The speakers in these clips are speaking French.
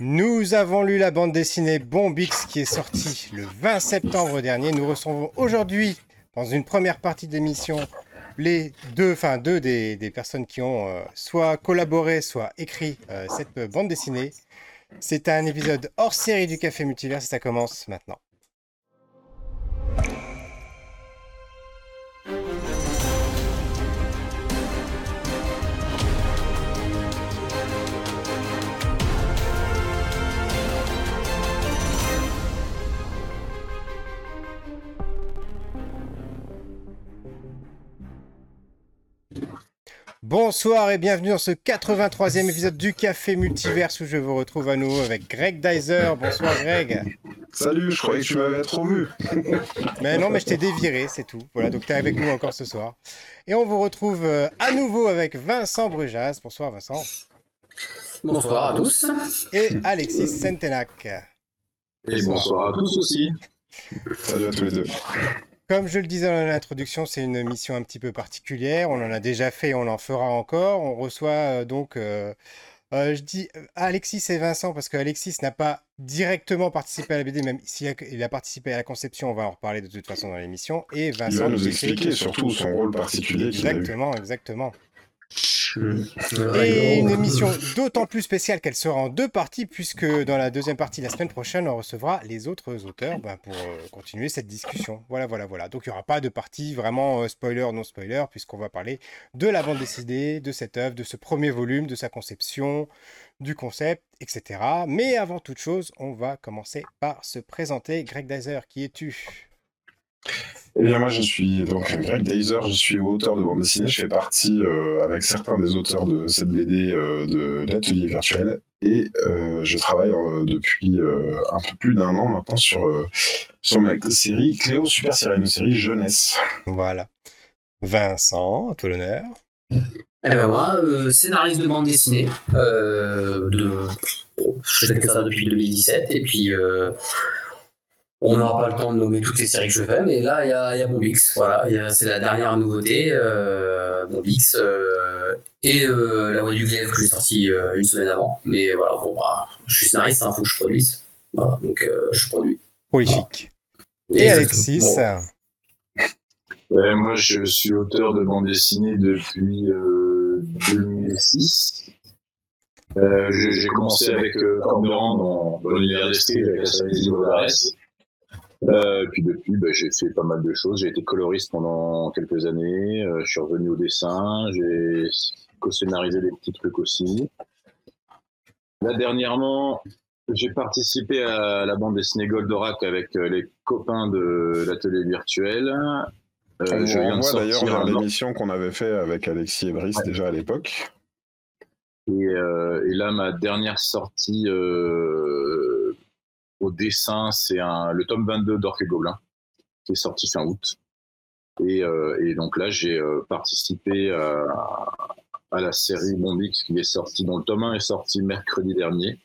Nous avons lu la bande dessinée Bombix qui est sortie le 20 septembre dernier. Nous recevons aujourd'hui, dans une première partie d'émission, les deux, enfin deux des, personnes qui ont euh, soit collaboré, soit écrit euh, cette bande dessinée. C'est un épisode hors série du Café Multivers et ça commence maintenant. Bonsoir et bienvenue dans ce 83e épisode du Café Multiverse où je vous retrouve à nouveau avec Greg Dyser. Bonsoir Greg. Salut, je croyais que tu m'avais trop vu. mais non, mais je t'ai déviré, c'est tout. Voilà, donc tu es avec nous encore ce soir. Et on vous retrouve euh, à nouveau avec Vincent Brujas. Bonsoir Vincent. Bonsoir à tous. Et Alexis Sentenac. Et bonsoir à tous aussi. Salut à tous les deux. Comme je le disais dans l'introduction, c'est une mission un petit peu particulière. On en a déjà fait, on en fera encore. On reçoit euh, donc, euh, euh, je dis Alexis et Vincent parce qu'Alexis n'a pas directement participé à la BD, même s'il il a participé à la conception. On va en reparler de toute façon dans l'émission. Et Vincent il va nous expliquer surtout son rôle particulier. Exactement, exactement. Et une émission d'autant plus spéciale qu'elle sera en deux parties, puisque dans la deuxième partie, la semaine prochaine, on recevra les autres auteurs ben, pour euh, continuer cette discussion. Voilà, voilà, voilà. Donc il n'y aura pas de partie vraiment euh, spoiler, non spoiler, puisqu'on va parler de la bande dessinée, de cette œuvre, de ce premier volume, de sa conception, du concept, etc. Mais avant toute chose, on va commencer par se présenter. Greg Dyser, qui es-tu? Eh bien, moi, je suis donc Greg Deiser, je suis auteur de bande dessinée. Je fais partie euh, avec certains des auteurs de cette BD euh, de l'atelier virtuel. Et euh, je travaille depuis un peu plus d'un an maintenant sur, sur ma série Cléo Super Série, une série jeunesse. Voilà. Vincent, à toi l'honneur. Eh ben moi, scénariste de bande dessinée. de... Je fais que ça depuis 2017. Et puis on n'aura pas le temps de nommer toutes les séries que je fais, mais là, il y a, y a Bombix. Voilà, c'est la dernière nouveauté, euh, Bombix. Euh, et euh, La Voix du Glaive que j'ai sorti euh, une semaine avant. Mais voilà, bon, bah, je suis scénariste, il hein, faut que je produise. Voilà, donc je produis. Prolifique. Et, Alexis Moi, je suis auteur de bande dessinée depuis 2006. j'ai commencé avec euh, Corberan dans, dans l'univers d'Esté avec la série Volares. Euh, puis depuis, bah, j'ai fait pas mal de choses. J'ai été coloriste pendant quelques années. Euh, je suis revenu au dessin. J'ai co-scénarisé des petits trucs aussi. Là, dernièrement, j'ai participé à la bande dessinée Goldorak avec euh, les copains de l'atelier virtuel. Euh, On je viens d'ailleurs vers l'émission qu'on avait fait avec Alexis et Brice déjà à l'époque. Et, euh, et, là, ma dernière sortie au dessin, c'est le tome 22 d'Orc et Gobelin, qui est sorti fin août. Et, euh, donc là, j'ai euh, participé à, la série Bombix qui est sortie, dont le tome 1 est sorti mercredi dernier,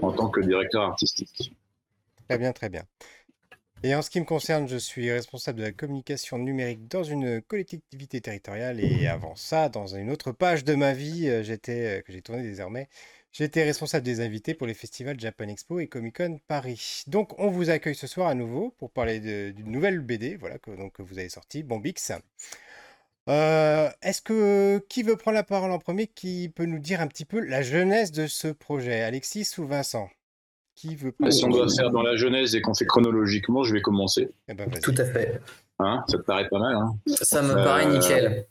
en tant que directeur artistique. Très bien, très bien. Et en ce qui me concerne, je suis responsable de la communication numérique dans une collectivité territoriale. Et avant ça, dans une autre page de ma vie, euh, j'étais, que j'ai tourné désormais, J'étais responsable des invités pour les festivals Japan Expo et Comic Con Paris. Donc on vous accueille ce soir à nouveau pour parler d'une nouvelle BD voilà, que, donc, vous avez sortie, Bombix. Euh, Est-ce que qui veut prendre la parole en premier Qui peut nous dire un petit peu la jeunesse de ce projet? Alexis ou Vincent? Qui veut prendre Si on doit faire dans la jeunesse et qu'on fait chronologiquement, je vais commencer. Eh ben, Tout à fait. Hein ça te paraît pas mal hein? Ça me paraît euh, nickel.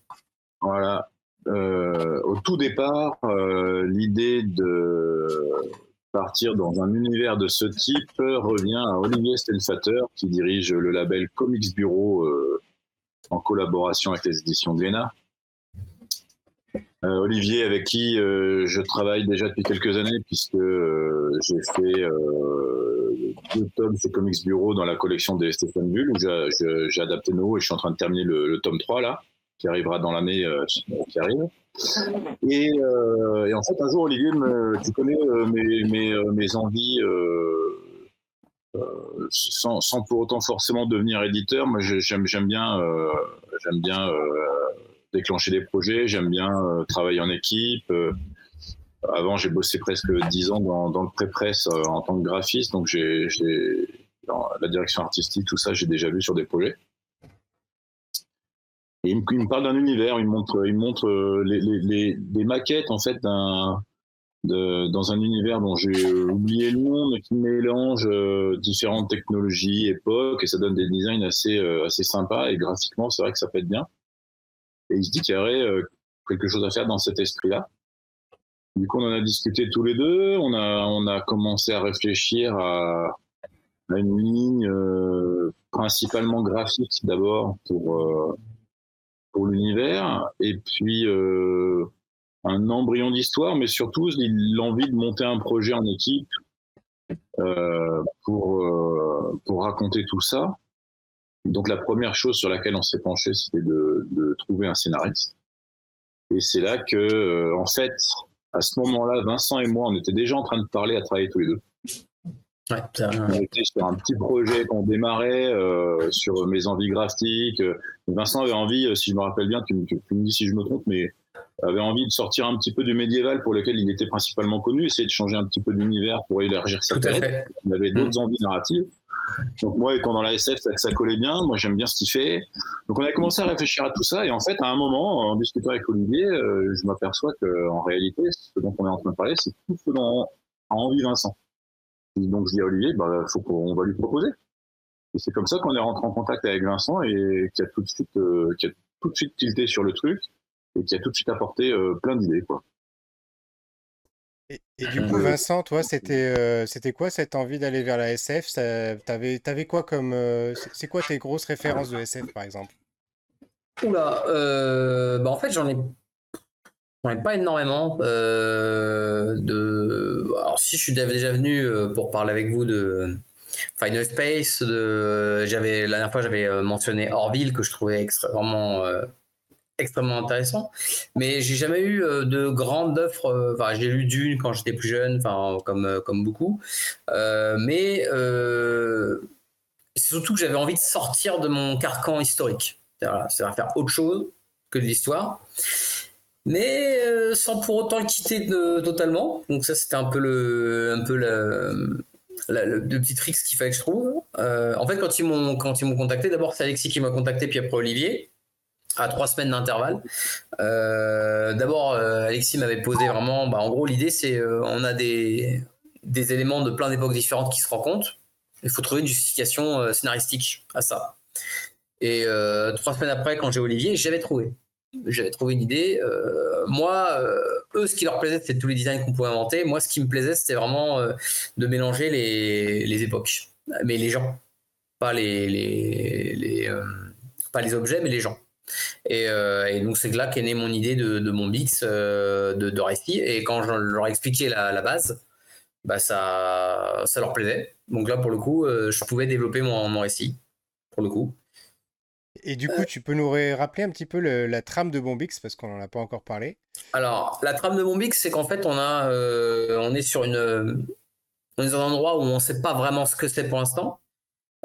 Voilà. Euh, au tout départ, euh, l'idée de partir dans un univers de ce type revient à Olivier Stelfater, qui dirige le label Comics Bureau euh, en collaboration avec les éditions Glénat. Olivier, avec qui je travaille déjà depuis quelques années, puisque j'ai fait deux tomes chez Comics Bureau dans la collection des Stéphane Bull, où j'ai adapté nos et je suis en train de terminer le, le tome 3 là qui arrivera dans l'année euh, qui arrive. Et, euh, et, en fait, un jour, Olivier, tu connais euh, mes, mes, mes, envies, sans, sans, pour autant forcément devenir éditeur. Moi, j'aime bien, bien déclencher des projets, j'aime bien travailler en équipe. avant, j'ai bossé presque 10 ans dans, dans le pré-presse en tant que graphiste, donc j'ai la direction artistique, tout ça, j'ai déjà vu sur des projets. Et il me, parle d'un univers, il me montre, il montre les, les, maquettes en fait dans un univers dont j'ai oublié le nom, mais qui mélange euh, différentes technologies, époques, et ça donne des designs assez, euh, sympas. Et graphiquement, c'est vrai que ça être bien. Et il se dit qu'il y aurait euh, quelque chose à faire dans cet esprit-là. Du coup, on en a discuté tous les deux. On a, on a commencé à réfléchir à, à une ligne principalement graphique d'abord pour, pour l'univers. Et puis, un embryon d'histoire, mais surtout l'envie de monter un projet en équipe euh, pour, euh, pour raconter tout ça. Donc la première chose sur laquelle on s'est penché, c'était de, de, trouver un scénariste. Et c'est là que, euh, en fait, à ce moment-là, Vincent et moi, on était déjà en train de parler à travailler tous les deux. Ouais, on était sur un petit projet qu'on démarrait euh, sur mes envies graphiques. Vincent avait envie, si je me rappelle bien, tu, tu me dis si je me trompe, mais avait envie de sortir un petit peu du médiéval pour lequel il était principalement connu, essayer de changer un petit peu d'univers pour élargir sa palette. Il avait d'autres mm. envies narratives. Donc moi, étant dans la SF, ça, ça collait bien. Moi, j'aime bien ce qu'il fait. Donc on a commencé à réfléchir à tout ça. Et en fait, à un moment, en discutant avec Olivier, euh, je m'aperçois que en réalité, ce dont on est en train de parler, c'est tout ce dont a envie Vincent. Donc je dis à Olivier, bah, faut qu'on va lui proposer. Et c'est comme ça qu'on est rentré en contact avec Vincent et qui a tout de suite, euh, qui a tout de suite tilté sur le truc et qui a tout de suite apporté euh, plein d'idées. quoi. Et, du coup, Vincent, toi, c'était euh, c'était quoi cette envie d'aller vers la SF T'avais avais quoi comme. Euh, c'est quoi tes grosses références de SF, par exemple? Oula, bah en fait, j'en ai, pas énormément. de... Alors, si je suis déjà venu pour parler avec vous de Final Space, de... la dernière fois, j'avais mentionné Orville, que je trouvais extrêmement extrêmement intéressant. Mais j'ai jamais eu euh, de grandes offres. Euh, enfin, j'ai lu Dune quand j'étais plus jeune, enfin comme euh, comme beaucoup. mais c'est surtout que j'avais envie de sortir de mon carcan historique. C'est-à-dire faire autre chose que de l'histoire. Mais sans pour autant le quitter totalement. Donc ça, c'était un peu le, un peu le, le petit tricks qu'il fallait que je trouve. en fait, quand ils m'ont quand ils m'ont contacté, d'abord c'est Alexis qui m'a contacté, puis après Olivier à trois semaines d'intervalle. Euh, d'abord, euh, Alexis m'avait posé vraiment, bah, en gros, l'idée c'est euh, on a des, des éléments de plein d'époques différentes qui se rencontrent. Il faut trouver une justification scénaristique à ça. Et trois semaines après, quand j'ai Olivier, j'avais trouvé. J'avais trouvé une idée. moi, eux, ce qui leur plaisait, c'était tous les designs qu'on pouvait inventer. Moi, ce qui me plaisait, c'était vraiment de mélanger les, époques, mais les gens, pas les, objets, mais les gens. Euh, et, donc c'est là qu'est née mon idée de, mon mix euh, de, de, récit. Et quand je leur ai expliqué la, base, bah ça, leur plaisait. Donc là, pour le coup, euh, je pouvais développer mon, mon, récit, pour le coup. Et du coup, tu peux nous rappeler un petit peu la trame de Bombix parce qu'on n'en a pas encore parlé? Alors, la trame de Bombix, c'est qu'en fait, on a, on est sur une, on est dans un endroit où on ne sait pas vraiment ce que c'est pour l'instant,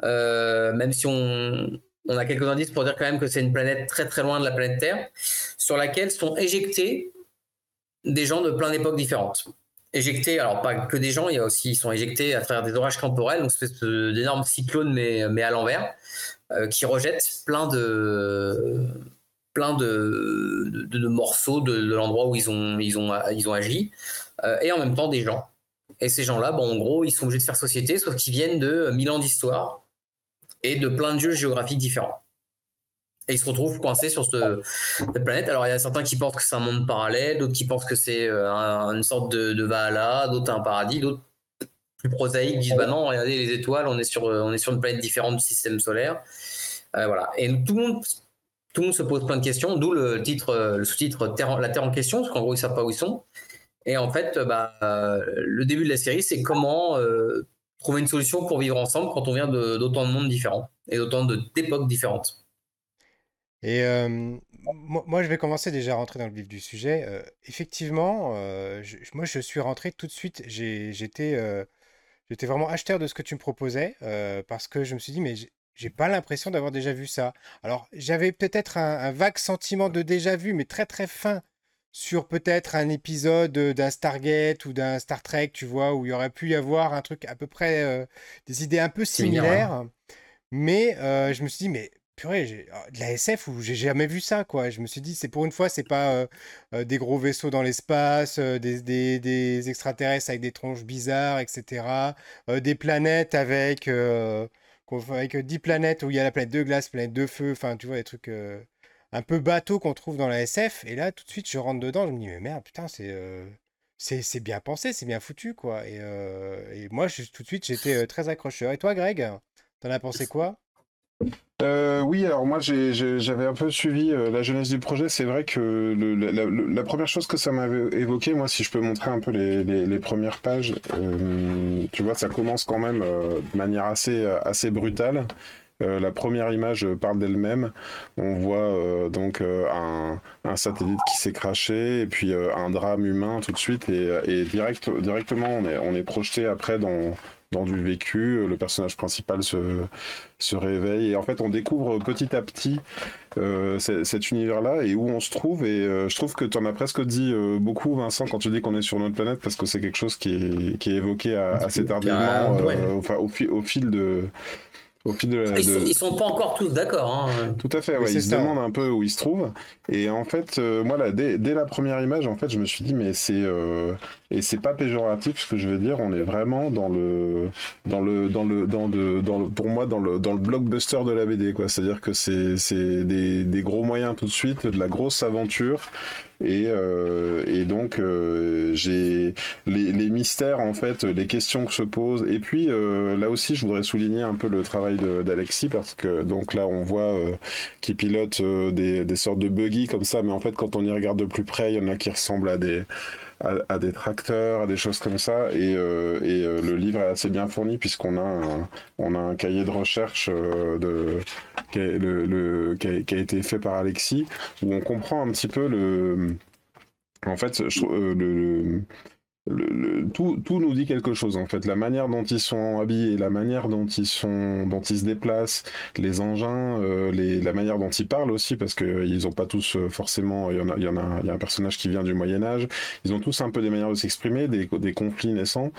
même si on, on a quelques indices pour dire quand même que c'est une planète très très loin de la planète Terre, sur laquelle sont éjectés des gens de plein d'époques différentes. Éjectés, alors pas que des gens, il y a aussi, ils sont éjectés à travers des orages temporels, donc espèce d'énormes cyclones mais, à l'envers, euh, qui rejettent plein de morceaux de, l'endroit où ils ont, ils ont, agi, euh, et en même temps des gens. Et ces gens-là, bon, en gros, ils sont obligés de faire société, sauf qu'ils viennent de mille ans d'histoire, et de plein de lieux géographiques différents. Et ils se retrouvent coincés sur cette planète. Alors, il y a certains qui pensent que c'est un monde parallèle, d'autres qui pensent que c'est euh, une sorte de, de Valhalla, d'autres un paradis, d'autres plus prosaïques disent bah non, regardez les étoiles, on est sur, euh, on est sur une planète différente du système solaire. Euh, voilà. Et tout le monde tout le monde se pose plein de questions, d'où le titre, le sous-titre La Terre en question, parce qu'en gros, ils ne savent pas où ils sont. Et en fait, bah, le début de la série, c'est comment trouver une solution pour vivre ensemble quand on vient d'autant de, mondes différents et d'autant d'époques différentes. Et euh, moi, je vais commencer déjà à rentrer dans le vif du sujet. Euh, effectivement, euh, moi, je suis rentré tout de suite. J'étais j'étais vraiment acheteur de ce que tu me proposais parce que je me suis dit, mais j'ai pas l'impression d'avoir déjà vu ça. Alors, j'avais peut-être un, un, vague sentiment de déjà vu, mais très très fin sur peut-être un épisode d'un Stargate ou d'un Star Trek, tu vois, où il y aurait pu y avoir un truc à peu près des idées un peu similaires. Mais je me suis dit, mais purée, ah, de la SF où j'ai jamais vu ça, quoi. Je me suis dit, c'est pour une fois, c'est pas des gros vaisseaux dans l'espace, des, des, extraterrestres avec des tronches bizarres, etc. des planètes avec, avec 10 planètes où il y a la planète de glace, planète de feu, enfin, tu vois, des trucs un peu bateau qu'on trouve dans la SF. Et là, tout de suite, je rentre dedans, je me dis, mais merde, putain, c'est euh, c'est bien pensé, c'est bien foutu, quoi. Et, euh, et moi, je, tout de suite, j'étais euh, très accrocheur. Et toi, Greg, t'en as pensé quoi? Oui, alors moi j'avais un peu suivi la jeunesse du projet. C'est vrai que la, première chose que ça m'avait évoqué, moi, si je peux montrer un peu les, premières pages, tu vois, ça commence quand même de manière assez, assez brutale. Euh, la première image parle d'elle-même. On voit euh, donc euh, un, satellite qui s'est craché et puis un drame humain tout de suite et, direct, directement on est projeté après dans, dans du vécu, le personnage principal se, se réveille. Et en fait on découvre petit à petit cet univers-là et où on se trouve. Et je trouve que tu en as presque dit beaucoup Vincent quand tu dis qu'on est sur notre planète parce que c'est quelque chose qui est, qui est évoqué assez tardivement au, fil de, ils, sont, pas encore tous d'accord. Hein. Tout à fait, ils se demandent un peu où ils se trouvent. Et en fait, euh, moi, là, dès, la première image, en fait, je me suis dit, mais c'est. Euh, et c'est pas péjoratif ce que je veux dire, on est vraiment dans le. Dans le. Dans le. Dans de, dans le pour moi, dans le, dans le blockbuster de la BD, quoi. C'est-à-dire que c'est des, des gros moyens tout de suite, de la grosse aventure. Et, euh, et donc euh, j'ai les, mystères en fait, les questions que se posent. Et puis euh, là aussi, je voudrais souligner un peu le travail d'Alexis parce que donc là on voit qu'il pilote des, des sortes de buggy comme ça, mais en fait quand on y regarde de plus près, il y en a qui ressemblent à des à, des tracteurs, à des choses comme ça. Et, euh, et euh, le livre est assez bien fourni puisqu'on a un, a un cahier de recherche euh, de, qui, a, été fait par Alexis où on comprend un petit peu le. En fait, je, le, le, tout, tout, nous dit quelque chose en fait. La manière dont ils sont habillés, la manière dont ils sont, dont ils se déplacent, les engins, euh, la manière dont ils parlent aussi, parce que euh, ils ont pas tous euh, forcément. Il y en a, il y en a, il y a un personnage qui vient du Moyen Âge. Ils ont tous un peu des manières de s'exprimer, des, des conflits naissants.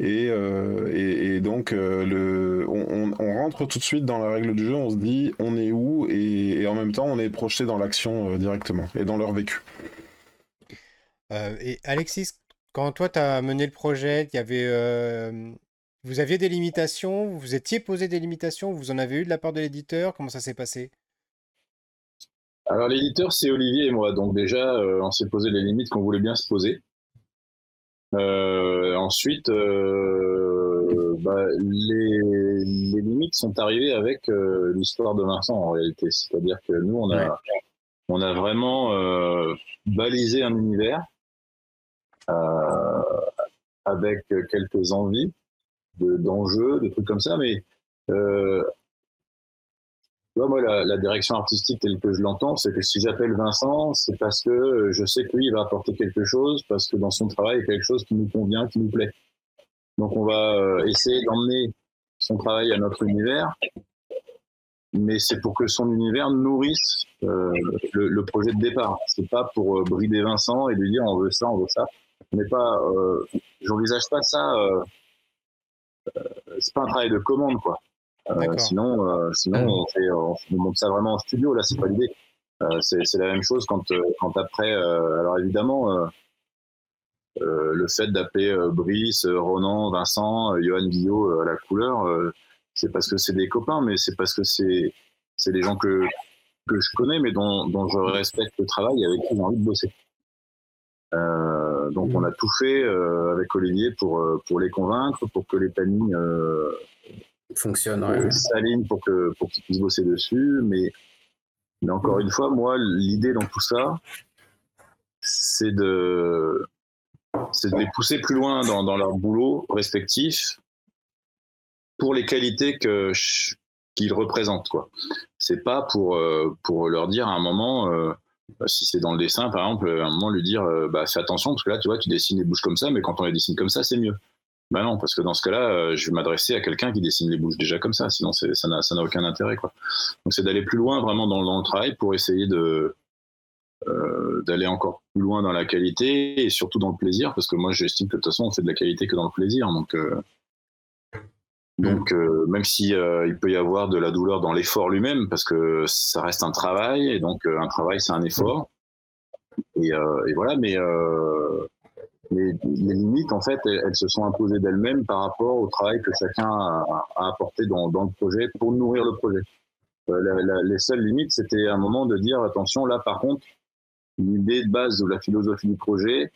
Et, et, donc le, on, on, rentre tout de suite dans la règle du jeu. On se dit on est où et en même temps on est projeté dans l'action directement et dans leur vécu. et Alexis, quand toi, tu as mené le projet, il y avait, euh, vous aviez des limitations, vous vous étiez posé des limitations, vous en avez eu de la part de l'éditeur, comment ça s'est passé? Alors l'éditeur, c'est Olivier et moi, donc déjà, euh, on s'est posé les limites qu'on voulait bien se poser. Euh, ensuite, bah, les, limites sont arrivées avec l'histoire de Vincent en réalité. C'est-à-dire que nous, on a, on a vraiment balisé un univers avec quelques envies d'enjeux, de, trucs comme ça, mais euh, moi, la, direction artistique telle que je l'entends, c'est que si j'appelle Vincent, c'est parce que je sais que lui, il va apporter quelque chose, parce que dans son travail, il y a quelque chose qui nous convient, qui nous plaît. Donc, on va euh, essayer d'emmener son travail à notre univers, mais c'est pour que son univers nourrisse euh, le, le, projet de départ. C'est pas pour euh, brider Vincent et lui dire on veut ça, on veut ça n'est pas, euh, j'envisage pas ça. Euh, euh, c'est pas un travail de commande, quoi. Sinon, sinon on, fait, on, monte ça vraiment en studio. Là, c'est pas l'idée. c'est la même chose quand, quand après. alors évidemment, le fait d'appeler Brice, Ronan, Vincent, Johan Guillot à la couleur, c'est parce que c'est des copains, mais c'est parce que c'est c'est des gens que que je connais, mais dont, dont je respecte le travail et avec qui j'ai envie de bosser. Euh, donc on a tout fait euh, avec Olivier pour euh, pour les convaincre, pour que les paniers fonctionnent, ouais. s'alignent pour que pour qu'ils puissent bosser dessus. Mais mais encore une fois, moi l'idée dans tout ça, c'est de c'est de les pousser plus loin dans, dans leur boulot respectif pour les qualités que qu'ils représentent quoi. C'est pas pour pour leur dire à un moment si c'est dans le dessin, par exemple, à un moment lui dire euh, bah, fais attention, parce que là, tu vois, tu dessines les bouches comme ça, mais quand on les dessine comme ça, c'est mieux. Bah non, parce que dans ce cas-là, euh, je vais m'adresser à quelqu'un qui dessine les bouches déjà comme ça, sinon ça n'a aucun intérêt. Quoi. Donc c'est d'aller plus loin vraiment dans, dans, le travail pour essayer d'aller encore plus loin dans la qualité et surtout dans le plaisir, parce que moi j'estime que de toute façon on fait de la qualité que dans le plaisir. Donc, donc même si il peut y avoir de la douleur dans l'effort lui-même, parce que ça reste un travail et donc un travail c'est un effort. Et, et voilà, mais mais les limites, en fait, elles, se sont imposées d'elles-mêmes par rapport au travail que chacun a, apporté dans, dans, le projet pour nourrir le projet. Euh, les seules limites, c'était un moment de dire attention, là, par contre, l'idée de base ou la philosophie du projet,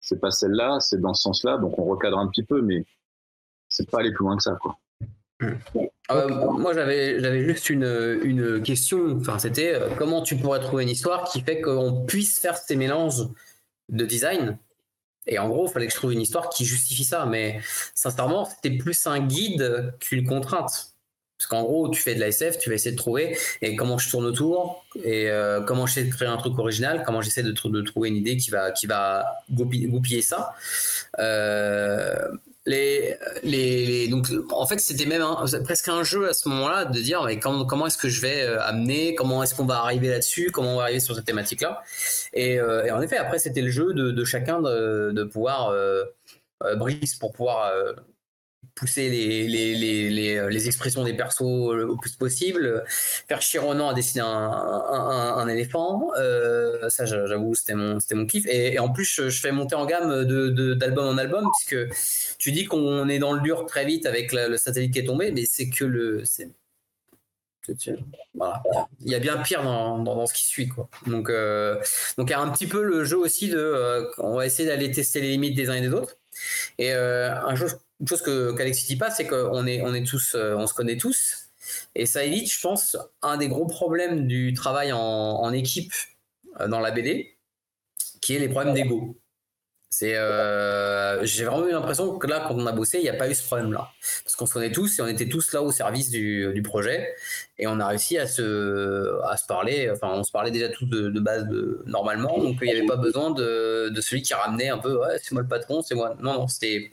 c'est pas celle-là, c'est dans ce sens-là, donc on recadre un petit peu, mais c'est pas aller plus loin que ça, quoi. Euh, moi, j'avais, j'avais juste une, une question. Enfin, c'était euh, comment tu pourrais trouver une histoire qui fait qu'on puisse faire ces mélanges de design? Et en gros, il fallait que je trouve une histoire qui justifie ça. Mais sincèrement, c'était plus un guide qu'une contrainte. Parce qu'en gros, tu fais de la SF, tu vas essayer de trouver et comment je tourne autour? Et euh, comment j'essaie de créer un truc original, comment j'essaie de, de, trouver une idée qui va, qui va goupiller ça? Euh, les, les, donc en fait c'était même presque un jeu à ce moment-là de dire mais comment, comment est-ce que je vais euh, amener comment est-ce qu'on va arriver là-dessus comment on va arriver sur cette thématique là et, euh, et en effet après c'était le jeu de, chacun de, de pouvoir euh, euh Brice pour pouvoir pousser les, les, les, euh, les, expressions des persos au plus possible, faire Chironan à dessiner un, un, éléphant, euh, ça j'avoue c'était mon, mon kiff. Et, en plus je, fais monter en gamme de, d'album en album, puisque tu dis qu'on est dans le dur très vite avec le satellite qui est tombé, mais c'est que le... C'est, voilà. Il y a bien pire dans, dans, ce qui suit. Quoi. Donc, euh, donc il y a un petit peu le jeu aussi de... Euh, on va essayer d'aller tester les limites des uns et des autres. Et jeu une chose qu'Alexis dit pas, c'est qu'on est, on est tous, euh, on se connaît tous. Et ça évite, je pense, un des gros problèmes du travail en, en équipe euh, dans la BD, qui est les problèmes d'ego. C'est, euh, j'ai vraiment eu l'impression que là, quand on a bossé, il n'y a pas eu ce problème-là, parce qu'on se connaît tous et on était tous là au service du, du projet, et on a réussi à se, à se parler. Enfin, on se parlait déjà tous de, de base de, normalement, donc il n'y avait pas besoin de, de celui qui ramenait un peu, ouais, c'est moi le patron, c'est moi. Non, non, c'était,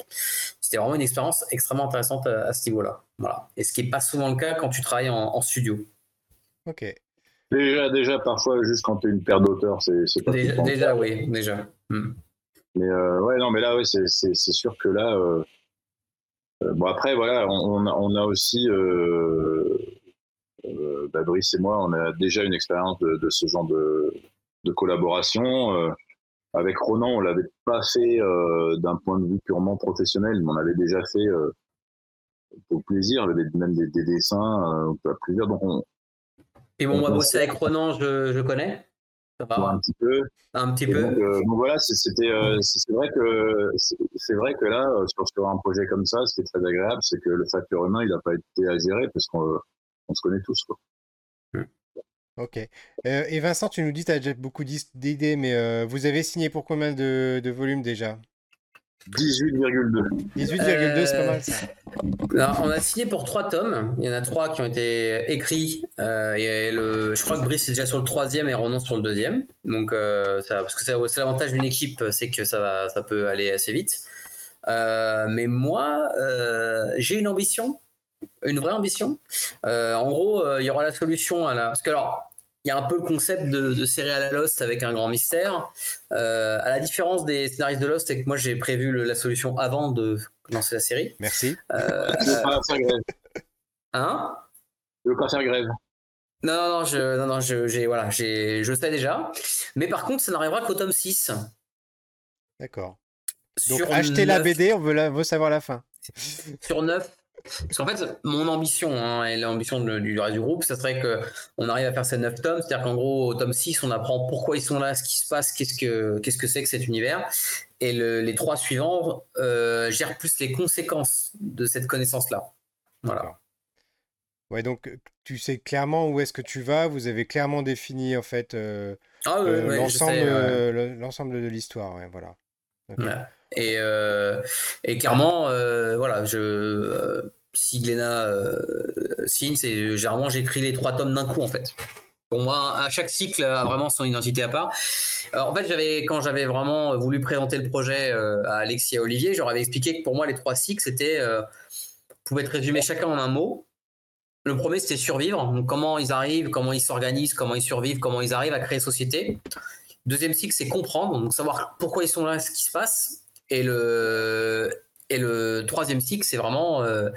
c'était vraiment une expérience extrêmement intéressante à, ce niveau-là. Voilà. Et ce qui n'est pas souvent le cas quand tu travailles en, studio. Ok. Déjà, déjà, parfois, juste quand tu es une paire d'auteurs, c'est pas Déjà, déjà oui, déjà. Hmm. Mais euh, ouais, non, mais là, ouais, c'est sûr que là. Euh, euh, bon, après, voilà, on, on, a, aussi. Bah, Brice et moi, on a déjà une expérience de, de, ce genre de, de collaboration. Avec Ronan, on l'avait pas fait euh, d'un point de vue purement professionnel, mais on avait déjà fait euh, pour plaisir, avait même des, des dessins euh, à plusieurs. Donc on, Et bon, moi, bosser avec Ronan, je, je connais. Ça va. Un petit peu. Un petit peu. Donc, euh, donc voilà, c'était, euh, c'est vrai que c'est vrai que là, sur, sur un projet comme ça, ce qui est très agréable, c'est que le facteur humain, il n'a pas été à gérer parce qu'on on se connaît tous. Quoi. Ok. Euh, et Vincent, tu nous dis que tu as déjà beaucoup d'idées, mais euh, vous avez signé pour combien de, de volumes déjà? 18,2. 18,2, c'est pas mal ça. Alors, on a signé pour trois tomes. Il y en a trois qui ont été écrits. Euh, et le, je crois que Brice est déjà sur le troisième et Ronan sur le deuxième. Donc, ça, parce que c'est l'avantage d'une équipe, c'est que ça, va, ça peut aller assez vite. mais moi, j'ai une ambition une vraie ambition. en gros, il y aura la solution à la. Parce que alors, il y a un peu le concept de, de série à la Lost avec un grand mystère. Euh, à la différence des scénaristes de Lost, c'est que moi j'ai prévu la solution avant de lancer la série. Merci. Euh, Hein Je veux pas faire grève. Non, non, non, je, non, non, je, j'ai, voilà, j'ai, je sais déjà. Mais par contre, ça n'arrivera qu'au tome 6. D'accord. Donc, acheter la BD, on veut, la, veut savoir la fin. Sur 9, parce qu'en fait, mon ambition hein, et l'ambition du, reste du groupe, ça serait qu'on arrive à faire ces 9 tomes. C'est-à-dire qu'en gros, au tome 6, on apprend pourquoi ils sont là, ce qui se passe, qu'est-ce que qu'est-ce que c'est que cet univers. Et les trois suivants euh, gèrent plus les conséquences de cette connaissance-là. Voilà. Ouais, donc tu sais clairement où est-ce que tu vas. Vous avez clairement défini en fait euh, ah, euh, l'ensemble de l'histoire. Ouais, voilà. Et, euh, et clairement, euh, voilà, je, euh, si Gléna signe, c'est généralement j'écris les trois tomes d'un coup en fait. Pour moi, à chaque cycle a vraiment son identité à part. en fait, j'avais quand j'avais vraiment voulu présenter le projet à Alexis et à Olivier, j'aurais expliqué que pour moi les trois cycles c'était pouvaient être résumés chacun en un mot. Le premier c'était survivre, donc comment ils arrivent, comment ils s'organisent, comment ils survivent, comment ils arrivent à créer société. Deuxième cycle, c'est comprendre, donc savoir pourquoi ils sont là, ce qui se passe. Et le, et le troisième cycle, c'est vraiment. Euh,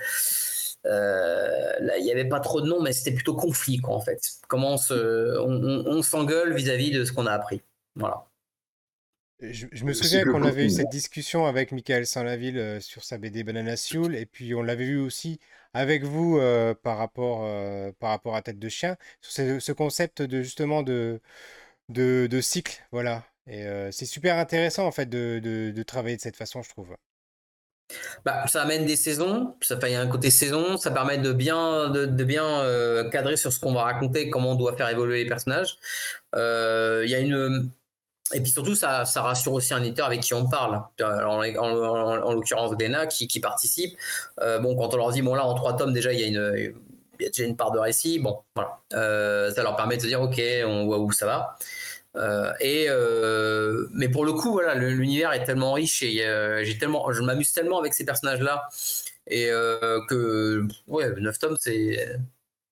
euh, là, il n'y avait pas trop de noms, mais c'était plutôt conflit, quoi, en fait. Comment on, on s'engueule vis-à-vis de ce qu'on a appris. Voilà. Je, me souviens qu'on avait eu cette discussion avec Michael Saint-Laville euh, sur sa BD Banana Soul, et puis on l'avait vu aussi avec vous euh, par, rapport, euh, par rapport à Tête de Chien, sur ce, concept de justement de, de, cycle, voilà. Et c'est super intéressant en fait de, de, travailler de cette façon, je trouve. Bah, ça amène des saisons, ça fait un côté saison, ça permet de bien, de, bien cadrer sur ce qu'on va raconter, comment on doit faire évoluer les personnages. Y a une et puis surtout, ça, ça, rassure aussi un éditeur avec qui on parle. En, en, l'occurrence, Glénat qui, qui, participe. Bon, quand on leur dit, bon, là, en trois tomes, déjà, il y a une, il déjà une part de récit. Bon, voilà. Ça leur permet de se dire, OK, on voit où ça va. Euh, et mais pour le coup, voilà, l'univers est tellement riche et j'ai tellement, je m'amuse tellement avec ces personnages-là et que ouais, 9 tomes, c'est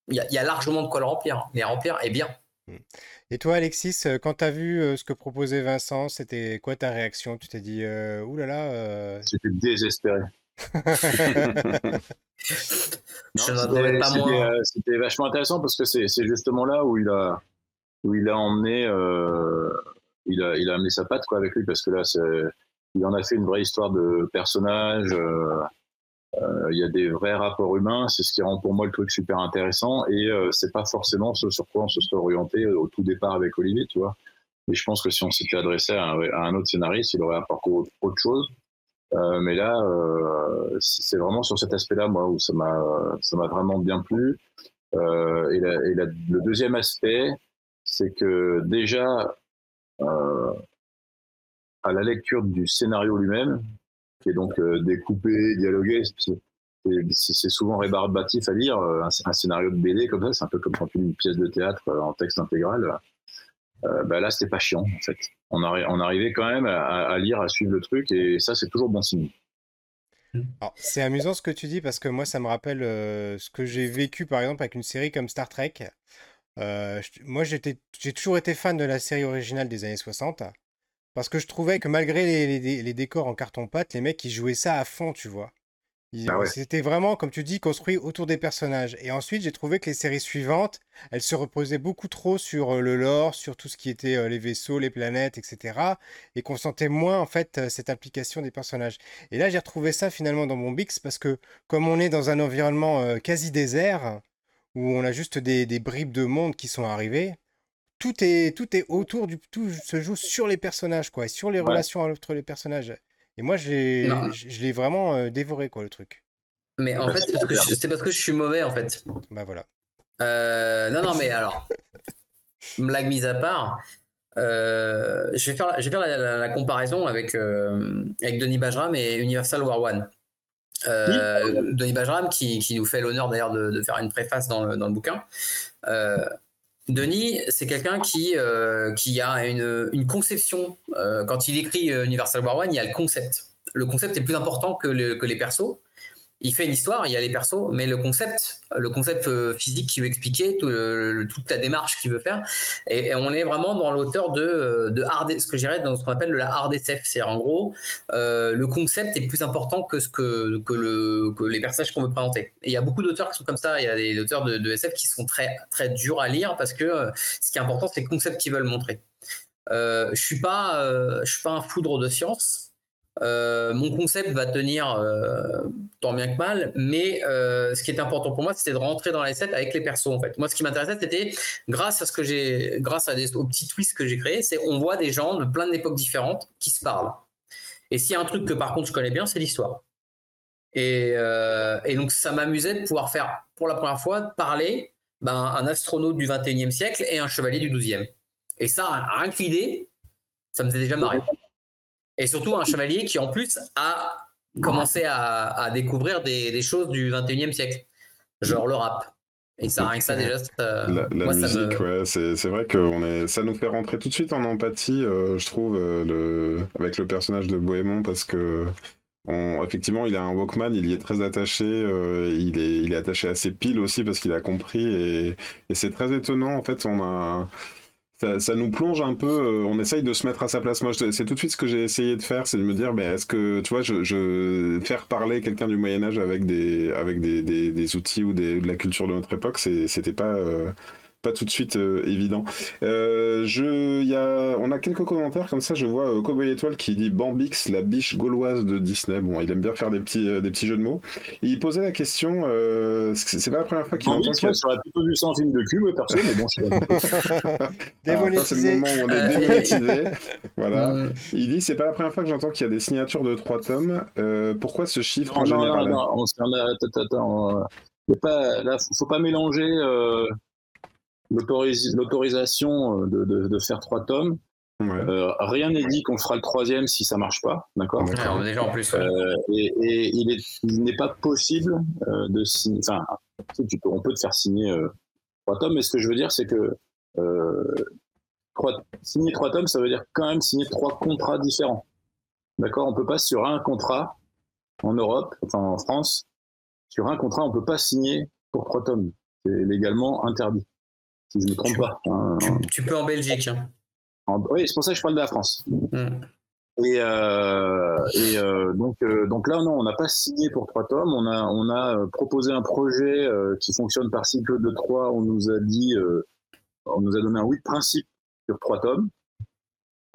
il y, y, a largement de quoi le remplir. Les remplir est bien. Et toi, Alexis, euh, quand tu as vu euh, ce que proposait Vincent, c'était quoi ta réaction? Tu t'es dit, euh, oulala. Là là, J'étais désespéré. C'était vachement intéressant parce que c'est justement là où il a, où il a emmené, il, a, il a amené sa patte quoi, avec lui parce que là, il en a fait une vraie histoire de personnage. Euh, il y a des vrais rapports humains, c'est ce qui rend pour moi le truc super intéressant et euh, c'est pas forcément ce sur quoi on se serait orienté au tout départ avec Olivier, tu vois. Mais je pense que si on s'était adressé à un, autre scénariste, il aurait apporté autre, chose. Euh, mais là, euh, c'est vraiment sur cet aspect-là, moi, où ça m'a, ça m'a vraiment bien plu. Euh, et, la, et la, le deuxième aspect, c'est que déjà, à la lecture du scénario lui-même, qui est donc euh, découpé, dialogué. C'est souvent rébarbatif à lire. Euh, un, scénario de BD comme ça, c'est un peu comme quand tu lis une pièce de théâtre euh, en texte intégral. bah là, c'était pas chiant en fait. On arrivait quand même à, lire, à suivre le truc, et ça, c'est toujours bon signe. C'est amusant ce que tu dis parce que moi, ça me rappelle ce que j'ai vécu par exemple avec une série comme Star Trek. Moi, j'ai toujours été fan de la série originale des années 60. Parce que je trouvais que malgré les, décors en carton-pâte, les mecs, ils jouaient ça à fond, tu vois. Ah c'était vraiment, comme tu dis, construit autour des personnages. Et ensuite, j'ai trouvé que les séries suivantes, elles se reposaient beaucoup trop sur euh, le lore, sur tout ce qui était euh, les vaisseaux, les planètes, etc. Et qu'on sentait moins, en fait, euh, cette implication des personnages. Et là, j'ai retrouvé ça finalement dans mon Bix, parce que comme on est dans un environnement quasi désert, où on a juste des, des bribes de monde qui sont arrivées, tout est, tout est autour du. Tout se joue sur les personnages, quoi, et sur les relations entre les personnages. Et moi, je l'ai vraiment euh, dévoré, quoi, le truc. Mais en fait, c'est parce, que je suis mauvais, en fait. Bah voilà. Euh, non, non, mais alors, blague mise à part, euh, je vais faire, je vais faire la, comparaison avec, avec Denis Bajram et Universal War One. Denis Bajram, qui, qui nous fait l'honneur d'ailleurs de, de, faire une préface dans le, dans le bouquin. Denis, c'est quelqu'un qui, euh, qui a une, une conception. Euh, quand il écrit euh, Universal War One, il y a le concept. Le concept est plus important que, que les persos il fait une histoire, il y a les persos, mais le concept, le concept euh, physique qu'il veut expliquer, toute la démarche qu'il veut faire, et, on est vraiment dans l'auteur de, euh, de hard, ce que j'irais dans ce qu'on appelle le hard SF. C'est en gros, euh, le concept est plus important que que, que, le, que les personnages qu'on veut présenter. Et il y a beaucoup d'auteurs qui sont comme ça. Il y a des auteurs de, SF qui sont très très durs à lire parce que ce qui est important, c'est le concept qu'ils veulent montrer. je suis pas, suis pas un foudre de science. Euh, mon concept va tenir euh, tant bien que mal, mais euh, ce qui est important pour moi, c'était de rentrer dans les sets avec les persos en fait. Moi, ce qui m'intéressait, c'était grâce à ce que j'ai, grâce à des, aux petits twists que j'ai créés, c'est on voit des gens de plein d'époques différentes qui se parlent. Et s'il y a un truc que par contre je connais bien, c'est l'histoire. Et, donc ça m'amusait de pouvoir faire pour la première fois parler ben, un astronaute du 21e siècle et un chevalier du 12e. Et ça, rien que l'idée, ça me faisait déjà marrer. Et surtout un chevalier qui en plus a commencé à, découvrir des, choses du 21e siècle, genre le rap. Et ça, rien que ça déjà. la, musique, ouais, c'est vrai que ça nous fait rentrer tout de suite en empathie, euh, je trouve, euh, le, avec le personnage de Bohémond, parce que effectivement, il a un Walkman, il y est très attaché, euh, il, est, il est attaché à ses piles aussi parce qu'il a compris, et, et c'est très étonnant, en fait, on a ça, nous plonge un peu, euh, on essaye de se mettre à sa place. Moi, c'est tout de suite ce que j'ai essayé de faire, c'est de me dire, mais est-ce que, tu vois, je, faire parler quelqu'un du Moyen Âge avec des, avec des, des, outils ou des, de la culture de notre époque, c'était pas, euh, pas tout de suite euh, évident. Euh, je, y a, on a quelques commentaires comme ça. Je vois euh, Cowboy Étoile qui dit Bambix, la biche gauloise de Disney. Bon, il aime bien faire des petits, des petits jeux de mots. il posait la question c'est pas la première fois qu'il entend ça. Ça aurait plutôt vu ça en film de cul, mais bon, Démonétisé. C'est le moment où on est démonétisé. voilà. Il dit c'est pas la première fois que j'entends qu'il y a des signatures de trois tomes. pourquoi ce chiffre en général non, non, on, on, pas, là, faut, faut pas mélanger l'autorisation euh, de, faire trois tomes. Euh, rien n'est dit qu'on fera le troisième si ça marche pas, d'accord? Déjà en plus. Euh, et, il n'est pas possible de signer. Enfin, on peut te faire signer trois tomes, mais ce que je veux dire, c'est que signer trois tomes, ça veut dire quand même signer trois contrats différents. D'accord? On peut pas sur un contrat en Europe, enfin en France, sur un contrat, on peut pas signer pour trois tomes. C'est légalement interdit si je ne me trompe pas. Hein. Tu, peux en Belgique. Hein. oui, c'est pour ça que je parle de la France. Hmm. Et, euh, et euh, donc, euh, donc là, non, on n'a pas signé pour trois tomes. On a, on a proposé un projet qui fonctionne par cycle de trois. On nous a dit, on nous a donné un oui de principe sur trois tomes.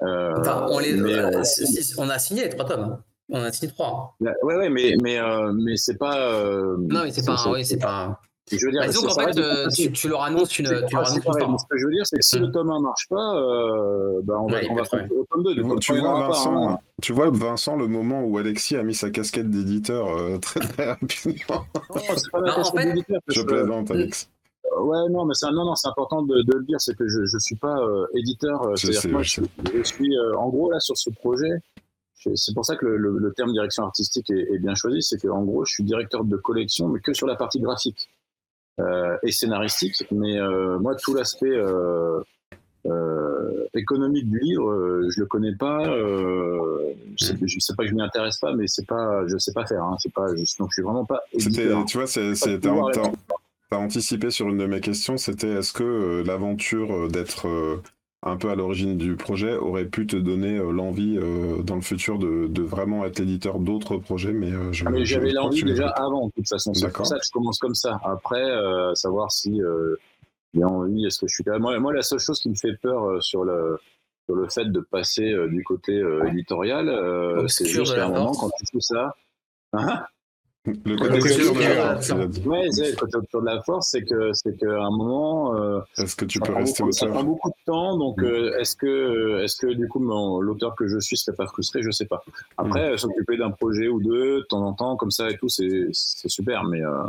on, les, on a signé les trois tomes. Hein. On a signé trois. Oui, ouais, mais mais mais c'est pas. non, mais c'est pas. Oui, c'est pas. Je veux dire, bah, en fait, euh, tu, leur annonces une. Tu leur annonces Ce que je veux dire, c'est que si le tome 1 marche pas, euh, bah, on va, on va faire le tome 2. tu, vois, Vincent, hein. tu vois, Vincent, le moment où Alexis a mis sa casquette d'éditeur euh, très très rapidement. Non, c'est pas la casquette d'éditeur. Je plaisante, Alex. Ouais, non, mais c'est non, non, c'est important de, de, le dire, c'est que je ne suis pas éditeur. C'est-à-dire que moi, je, je suis, en gros, là, sur ce projet, c'est pour ça que le, le, terme direction artistique est, est bien choisi, c'est qu'en gros, je suis directeur de collection, mais que sur la partie graphique. Euh, et scénaristique. Mais euh, moi, tout l'aspect euh, économique du livre, je le connais pas. je, ne sais pas que je m'y intéresse pas, mais c'est pas, je sais pas faire. Hein, c'est pas, donc je suis vraiment pas. tu vois, c'est T'as anticipé sur une de mes questions, c'était est-ce que l'aventure d'être un peu à l'origine du projet aurait pu te donner euh, l'envie euh, dans le futur de, de vraiment être l'éditeur d'autres projets mais euh, je, ah, mais j'avais l'envie déjà avant de toute façon. C'est pour ça que je commence comme ça. Après savoir si j'ai envie est-ce que je suis moi, moi la seule chose qui me fait peur sur le sur le fait de passer du côté éditorial c'est juste qu'à un moment quand tu fais ça. Hein? Le côté obscur de la force. Ouais, le côté obscur de la force, c'est que c'est qu'à un moment. Euh, est-ce que tu peux rester beaucoup, Ça prend beaucoup de temps, donc mm. euh, est-ce que est-ce que du coup l'auteur que je suis serait pas frustré? Je sais pas. Après, mm. s'occuper d'un projet ou deux de temps en temps comme ça et tout, c'est c'est super, mais. Euh,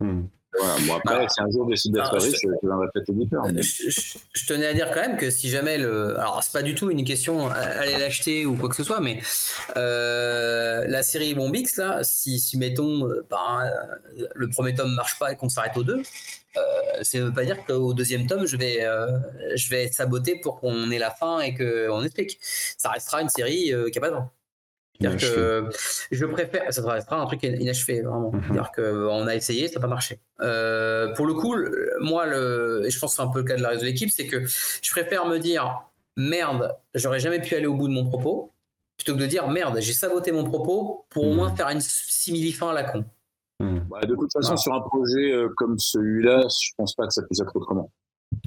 mm. Voilà, bon après, bah, si un jour décide d'être riche, je, vais répéter différent. Je, tenais à dire quand même que si jamais le. Alors, c'est pas du tout une question aller l'acheter ou quoi que ce soit, mais euh, la série Bombix, là, si, si mettons, euh, euh, le premier tome marche pas et qu'on s'arrête au deux, euh, ça veut pas dire qu'au deuxième tome, je vais, euh, je vais être saboté pour qu'on ait la fin et qu'on explique. Ça restera une série qui a pas de que je préfère, ça restera un truc inachevé, vraiment. Mhm. C'est-à-dire qu'on a essayé, ça n'a pas marché. Euh, pour le coup, moi, le, et je pense que c'est un peu le cas de la reste de l'équipe, c'est que je préfère me dire merde, j'aurais jamais pu aller au bout de mon propos, plutôt que de dire merde, j'ai saboté mon propos pour au mhm. moins faire une simili-fin à la con. Mhm. Bah, de toute façon, sur un projet euh, comme celui-là, je pense pas que ça puisse être autrement.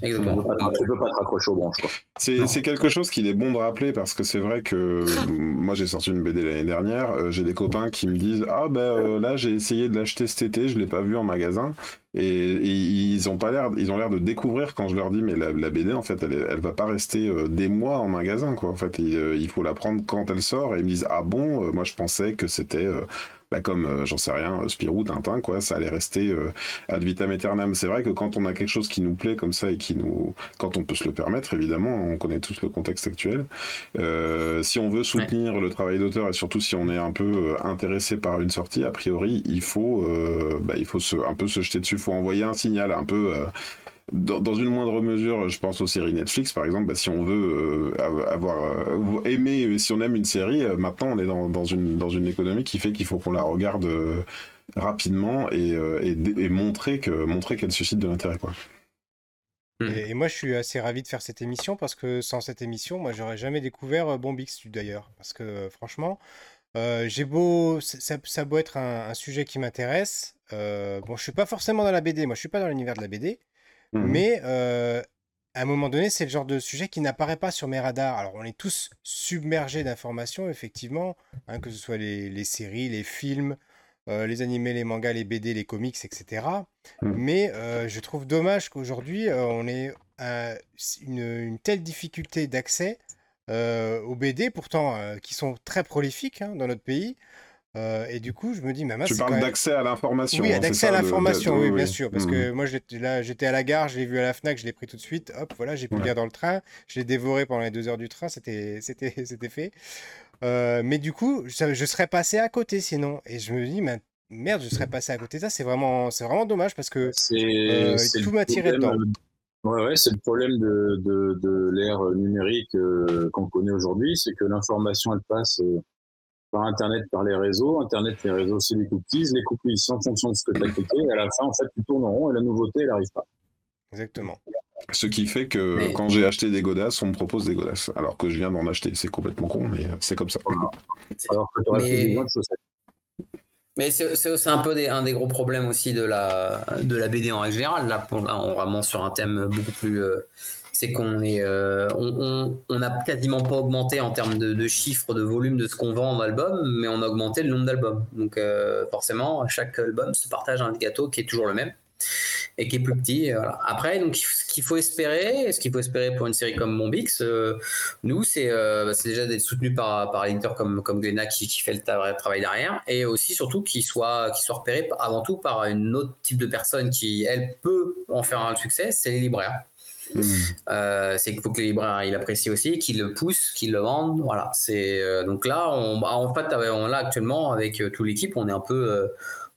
Exactement. Tu peux pas te raccrocher aux branches. C'est quelque chose qu'il est bon de rappeler parce que c'est vrai que moi j'ai sorti une BD l'année dernière. Euh, j'ai des copains qui me disent Ah ben euh, là j'ai essayé de l'acheter cet été, je l'ai pas vu en magasin. Et, ils ont pas l'air, ils ont l'air de découvrir quand je leur dis mais la, BD en fait elle, elle va pas rester euh, des mois en magasin quoi. En fait il faut la prendre quand elle sort et ils me disent ah bon moi je pensais que c'était bah, comme, euh, j'en sais rien, euh, Spirou, Tintin, quoi, ça allait rester euh, ad vitam aeternam. C'est vrai que quand on a quelque chose qui nous plaît comme ça et qui nous, quand on peut se le permettre, évidemment, on connaît tous le contexte actuel. si on veut soutenir le travail d'auteur et surtout si on est un peu intéressé par une sortie, a priori, il faut, bah, il faut se, un peu se jeter dessus, il faut envoyer un signal un peu dans, une moindre mesure, je pense aux séries Netflix, par exemple, bah, si on veut euh, avoir euh, aimé, si on aime une série, euh, maintenant on est dans, dans, une, dans une économie qui fait qu'il faut qu'on la regarde rapidement et, et, montrer que montrer qu'elle suscite de l'intérêt, quoi. Et, et moi, je suis assez ravi de faire cette émission parce que sans cette émission, moi, j'aurais jamais découvert euh, Bombix d'ailleurs. Parce que euh, franchement, euh, j'ai beau, ça, ça- beau être un, un sujet qui m'intéresse. euh, bon, je suis pas forcément dans la BD. Moi, je suis pas dans l'univers de la BD. Mhm. Mais euh, à un moment donné, c'est le genre de sujet qui n'apparaît pas sur mes radars. Alors, on est tous submergés d'informations, effectivement, hein, que ce soit les, les séries, les films, euh, les animés, les mangas, les BD, les comics, etc. Mhm. Mais euh, je trouve dommage qu'aujourd'hui, on ait une, une telle difficulté d'accès aux BD, pourtant qui sont très prolifiques hein, dans notre pays. Euh, et du coup, je me dis, mais mince, Tu parles même- d'accès à l'information. oui, hein, d'accès à le- l'information, oui, oui, bien sûr. Parce que moi, j'étais là, j'étais à la gare, je l'ai vu à la Fnac, je l'ai pris tout de suite. Hop, voilà, j'ai pu le lire dans le train. Je l'ai dévoré pendant les deux heures du train, c'était, c'était, c'était fait. Euh, mais du coup, je, je serais passé à côté sinon. Et je me dis, mais merde, je serais passé à côté de ça. C'est vraiment, c'est vraiment dommage parce que C'est Euh, c'est tout m'a tiré dedans. Ouais, ouais, c'est le problème de, de, de l'ère numérique euh, qu'on connaît aujourd'hui, c'est que l'information, elle passe euh, par Internet, par les réseaux. Internet, les réseaux, c'est les cookies. Les cookies, c'est en fonction de ce que tu as cliqué. Et à la fin, en fait, tu tournes en rond et la nouveauté, elle n'arrive pas. exactement. Ce qui fait que Mais- quand j'ai acheté des godasses, on me propose des godasses. Alors que je viens d'en acheter. C'est complètement con, mais c'est comme ça. Alors que tu aurais Mais- fait besoin de chaussettes. Mais c'est aussi un peu des- un des gros problèmes aussi de la, de la BD en règle générale. Là, on vraiment sur un thème beaucoup plus. euh, c'est qu'on est, euh, on, on, quasiment pas augmenté en termes de, chiffres, de volume de ce qu'on vend en album, mais on a augmenté le nombre d'albums. Donc euh, forcément, chaque album se partage un gâteau qui est toujours le même et qui est plus petit. Après, donc ce qu'il faut espérer, ce qu'il faut espérer pour une série comme Bombix, euh, nous, c'est bah, c'est déjà d'être soutenu par, par un éditeur comme, comme qui, qui fait le travail derrière, et aussi surtout qu'il soit, soit repéré avant tout par une autre type de personne qui, elle, peut en faire un succès, c'est les libraires. Mhm. Euh, c'est qu'il faut que les libraires ils apprécient aussi, qu'ils le poussent, qu'ils le vendent. Voilà. C'est euh, donc là, bah, en fait, on, là actuellement avec euh, toute l'équipe, on est un peu euh,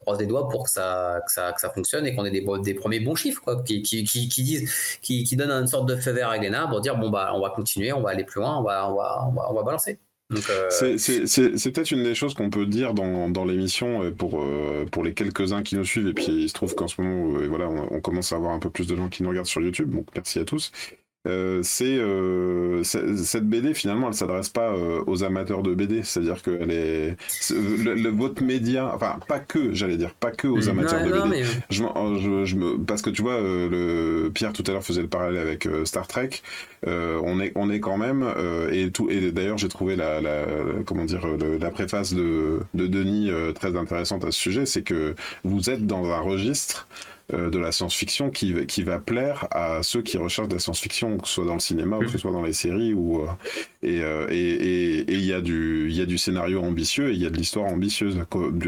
croise des doigts pour que ça, que ça, que ça fonctionne et qu'on ait des, des premiers bons chiffres, qui, qui, qui, disent, qui, donnent une sorte de feu vert à Glénat pour dire bon bah on va continuer, on va aller plus loin, on va, on va, on va balancer. Euh, C'est- peut-être une des choses qu'on peut dire dans, dans l'émission pour, euh, pour les quelques-uns qui nous suivent. Et puis il se trouve qu'en ce moment, euh, voilà, on, on commence à avoir un peu plus de gens qui nous regardent sur YouTube. Donc merci à tous. Euh, c'est euh, c'est- cette BD finalement, elle s'adresse pas euh, aux amateurs de BD. C'est-à-dire que elle est c'est- le, le- votre média, enfin pas que, j'allais dire, pas que aux Mhm. amateurs de non, BD. mais- Je, m'en- je, je me, parce que tu vois, euh, le, Pierre tout à l'heure faisait le parallèle avec euh, Star Trek. Euh, on est, on est quand même, euh, et tout, et d'ailleurs j'ai trouvé la, la, comment dire, le- la préface de, de Denis euh, très intéressante à ce sujet, c'est que vous êtes dans un registre euh, de la science-fiction qui, qui va plaire à ceux qui recherchent de la science-fiction, que ce soit dans le cinéma ou que ce soit dans les séries ou euh, et euh, et et- et il y a du il y a du scénario ambitieux et il y a de l'histoire ambitieuse.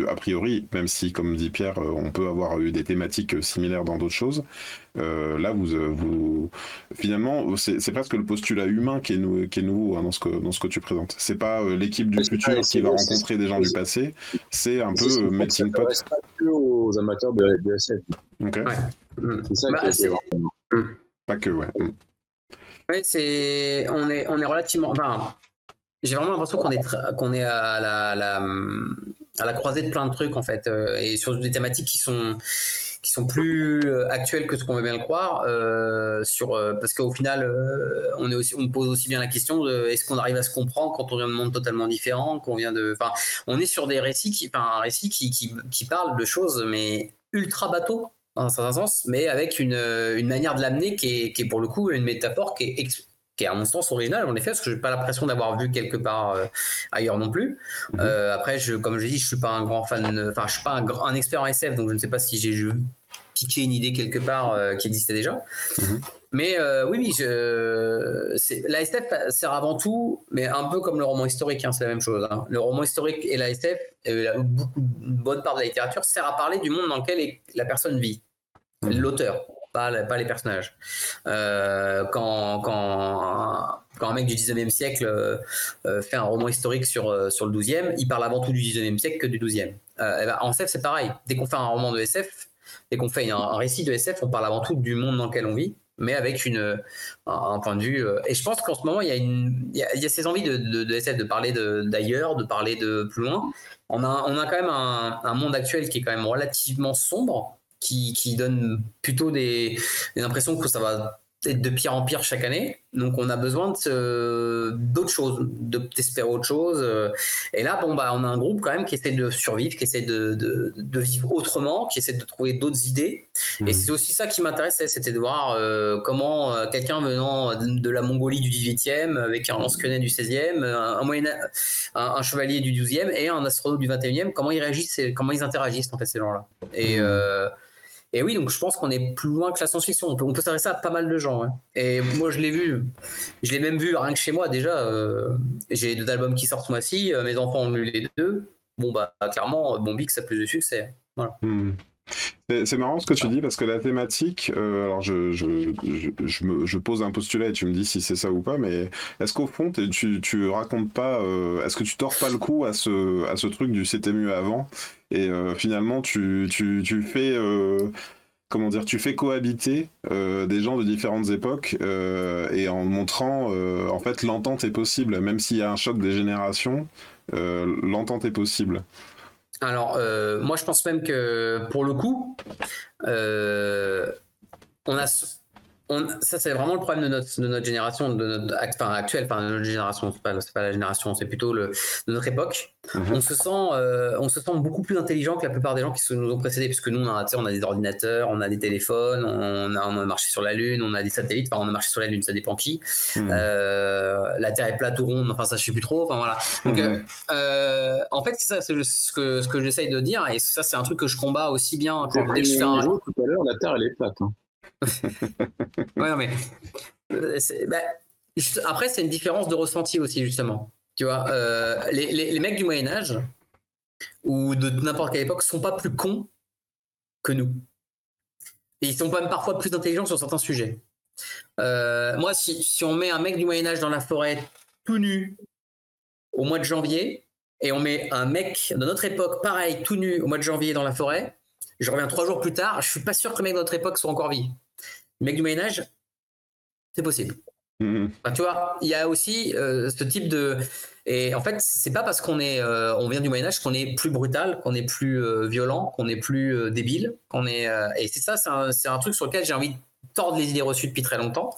A priori même si comme dit Pierre euh, on peut avoir eu des thématiques euh, similaires dans d'autres choses euh, là vous vous finalement c'est presque le postulat humain qui est, nou- qui est nouveau hein, dans ce que dans ce que tu présentes. C'est pas euh, l'équipe du Ouais, futur pas- qui va rencontrer des gens du passé. C'est un peu ce s'adresse pas que aux amateurs de, de SF. ok. Mm. C'est ça Bah, qui est vraiment- pas que ouais C'est on est on est relativement enfin j'ai vraiment l'impression qu'on est qu'on est à la, à la croisée de plein de trucs en fait euh, et sur des thématiques qui sont qui sont plus euh, actuelles que ce qu'on veut bien le croire euh, sur parce qu'au final on est aussi on pose aussi bien la question de est-ce qu'on arrive à se comprendre quand on vient de mondes totalement différents qu'on vient de enfin on est sur des récits qui enfin un récit qui qui, qui parle de choses mais ultra bateau dans un certain sens, mais avec une, une manière de l'amener qui est, qui est pour le coup une métaphore qui est, qui est à mon sens originale en effet, parce que j'ai pas l'impression d'avoir vu quelque part euh, ailleurs non plus. Mhm. Euh, après, je, comme je dis, je suis pas un grand fan, enfin je suis pas un, grand- un expert en SF, donc je ne sais pas si j'ai ju- piqué une idée quelque part euh, qui existait déjà. Mhm. Mais euh, oui, oui, je, la SF sert avant tout, mais un peu comme le roman historique, hein, c'est la même chose. hein. Le roman historique et la SF, euh, la- beaucoup, une bonne part de la littérature sert à parler du monde dans lequel est- la personne vit, Mhm. l'auteur, pas, les personnages. Euh, quand, quand, quand un mec du 19e siècle euh, euh, fait un roman historique sur, euh, sur le 12e, il parle avant tout du 19e siècle que du 12e. Euh, eh ben, en SF, c'est pareil. Dès qu'on fait un roman de SF, dès qu'on fait un, récit de SF, on parle avant tout du monde dans lequel on vit, mais avec une, un, point de vue. euh, et je pense qu'en ce moment, il y a, y a, ces envies de, de, de SF de parler de- d'ailleurs, de, parler de plus loin. On a, on a quand même un, un monde actuel qui est quand même relativement sombre, qui, qui donne plutôt des, des impressions que ça va de pire en pire chaque année. Donc on a besoin de d'autres choses, de d'espérer autre chose. Et là, bon bah, on a un groupe quand même qui essaie de survivre, qui essaie de, de, de vivre autrement, qui essaie de trouver d'autres idées. Et Mhm. c'est aussi ça qui m'intéressait, c'était de voir euh, comment euh, quelqu'un venant de la Mongolie du 18e, avec un lance-quenet du 16e, un, un moyen, un, un chevalier du 12e et un astronaute du 21e, comment ils réagissent, et comment ils interagissent en fait ces gens-là. Et Mhm. euh, et oui, donc je pense qu'on est plus loin que la science-fiction. On peut, s'adresser à pas mal de gens. hein. Et moi, je l'ai vu. Je l'ai même vu rien que chez moi déjà. euh, J'ai deux albums qui sortent ce mois-ci. euh, Mes enfants ont lu les deux. Bon, bah, clairement, Bon Bix a plus de succès. Hmm. C'est marrant ce que tu dis parce que la thématique, euh, alors je, je, je, je me, je pose un postulat et tu me dis si c'est ça ou pas, mais est-ce qu'au fond tu, tu racontes pas, euh, est-ce que tu tords pas le cou à ce, à ce truc du c'était mieux avant et euh, finalement tu, tu, tu fais, comment dire, tu fais cohabiter euh, des gens de différentes époques euh, et en montrant euh, en fait l'entente est possible, même s'il y a un choc des générations, l'entente est possible. Alors, euh, moi, je pense même que pour le coup, euh, on a. On, ça, c'est vraiment le problème de notre, de notre génération, de notre, enfin, actuelle, enfin, de notre génération, c'est pas, la génération, c'est plutôt le, de notre époque. Mhm. On, se sent, euh, on se sent beaucoup plus intelligent que la plupart des gens qui nous ont précédés, puisque nous, on a, on a des ordinateurs, on a des téléphones, on a, on a marché sur la Lune, on a des satellites, enfin, on a marché sur la Lune, ça dépend qui. Hmm. Euh, la Terre est plate ou ronde, enfin, ça, je sais plus trop, enfin, voilà. Donc, Mhm. euh, euh, en fait, c'est ça, c'est ce que, ce que j'essaye de dire, et ça, c'est un truc que je combats aussi bien quand dès que je fais un. tout à l'heure, la Terre, elle est plate. hein. Ouais, mais. euh, bah, après, c'est une différence de ressenti aussi, justement. Tu vois, euh, les, les- les mecs du Moyen-Âge, ou de n'importe quelle époque, sont pas plus cons que nous. Et ils sont même parfois plus intelligents sur certains sujets. Euh, moi, si, si on met un mec du Moyen-Âge dans la forêt tout nu au mois de janvier, et on met un mec de notre époque, pareil, tout nu au mois de janvier dans la forêt, je reviens trois jours plus tard, je suis pas sûr que le mec de notre époque soit encore vie. Le mec du Moyen-Âge, c'est possible. Enfin, tu vois, il y a aussi euh, ce type de. Et en fait, c'est pas parce qu'on est, euh, on vient du Moyen Âge qu'on est plus brutal, qu'on est plus euh, violent, qu'on est plus débile, qu'on est. et c'est ça, c'est un, c'est un truc sur lequel j'ai envie de tordre les idées reçues depuis très longtemps.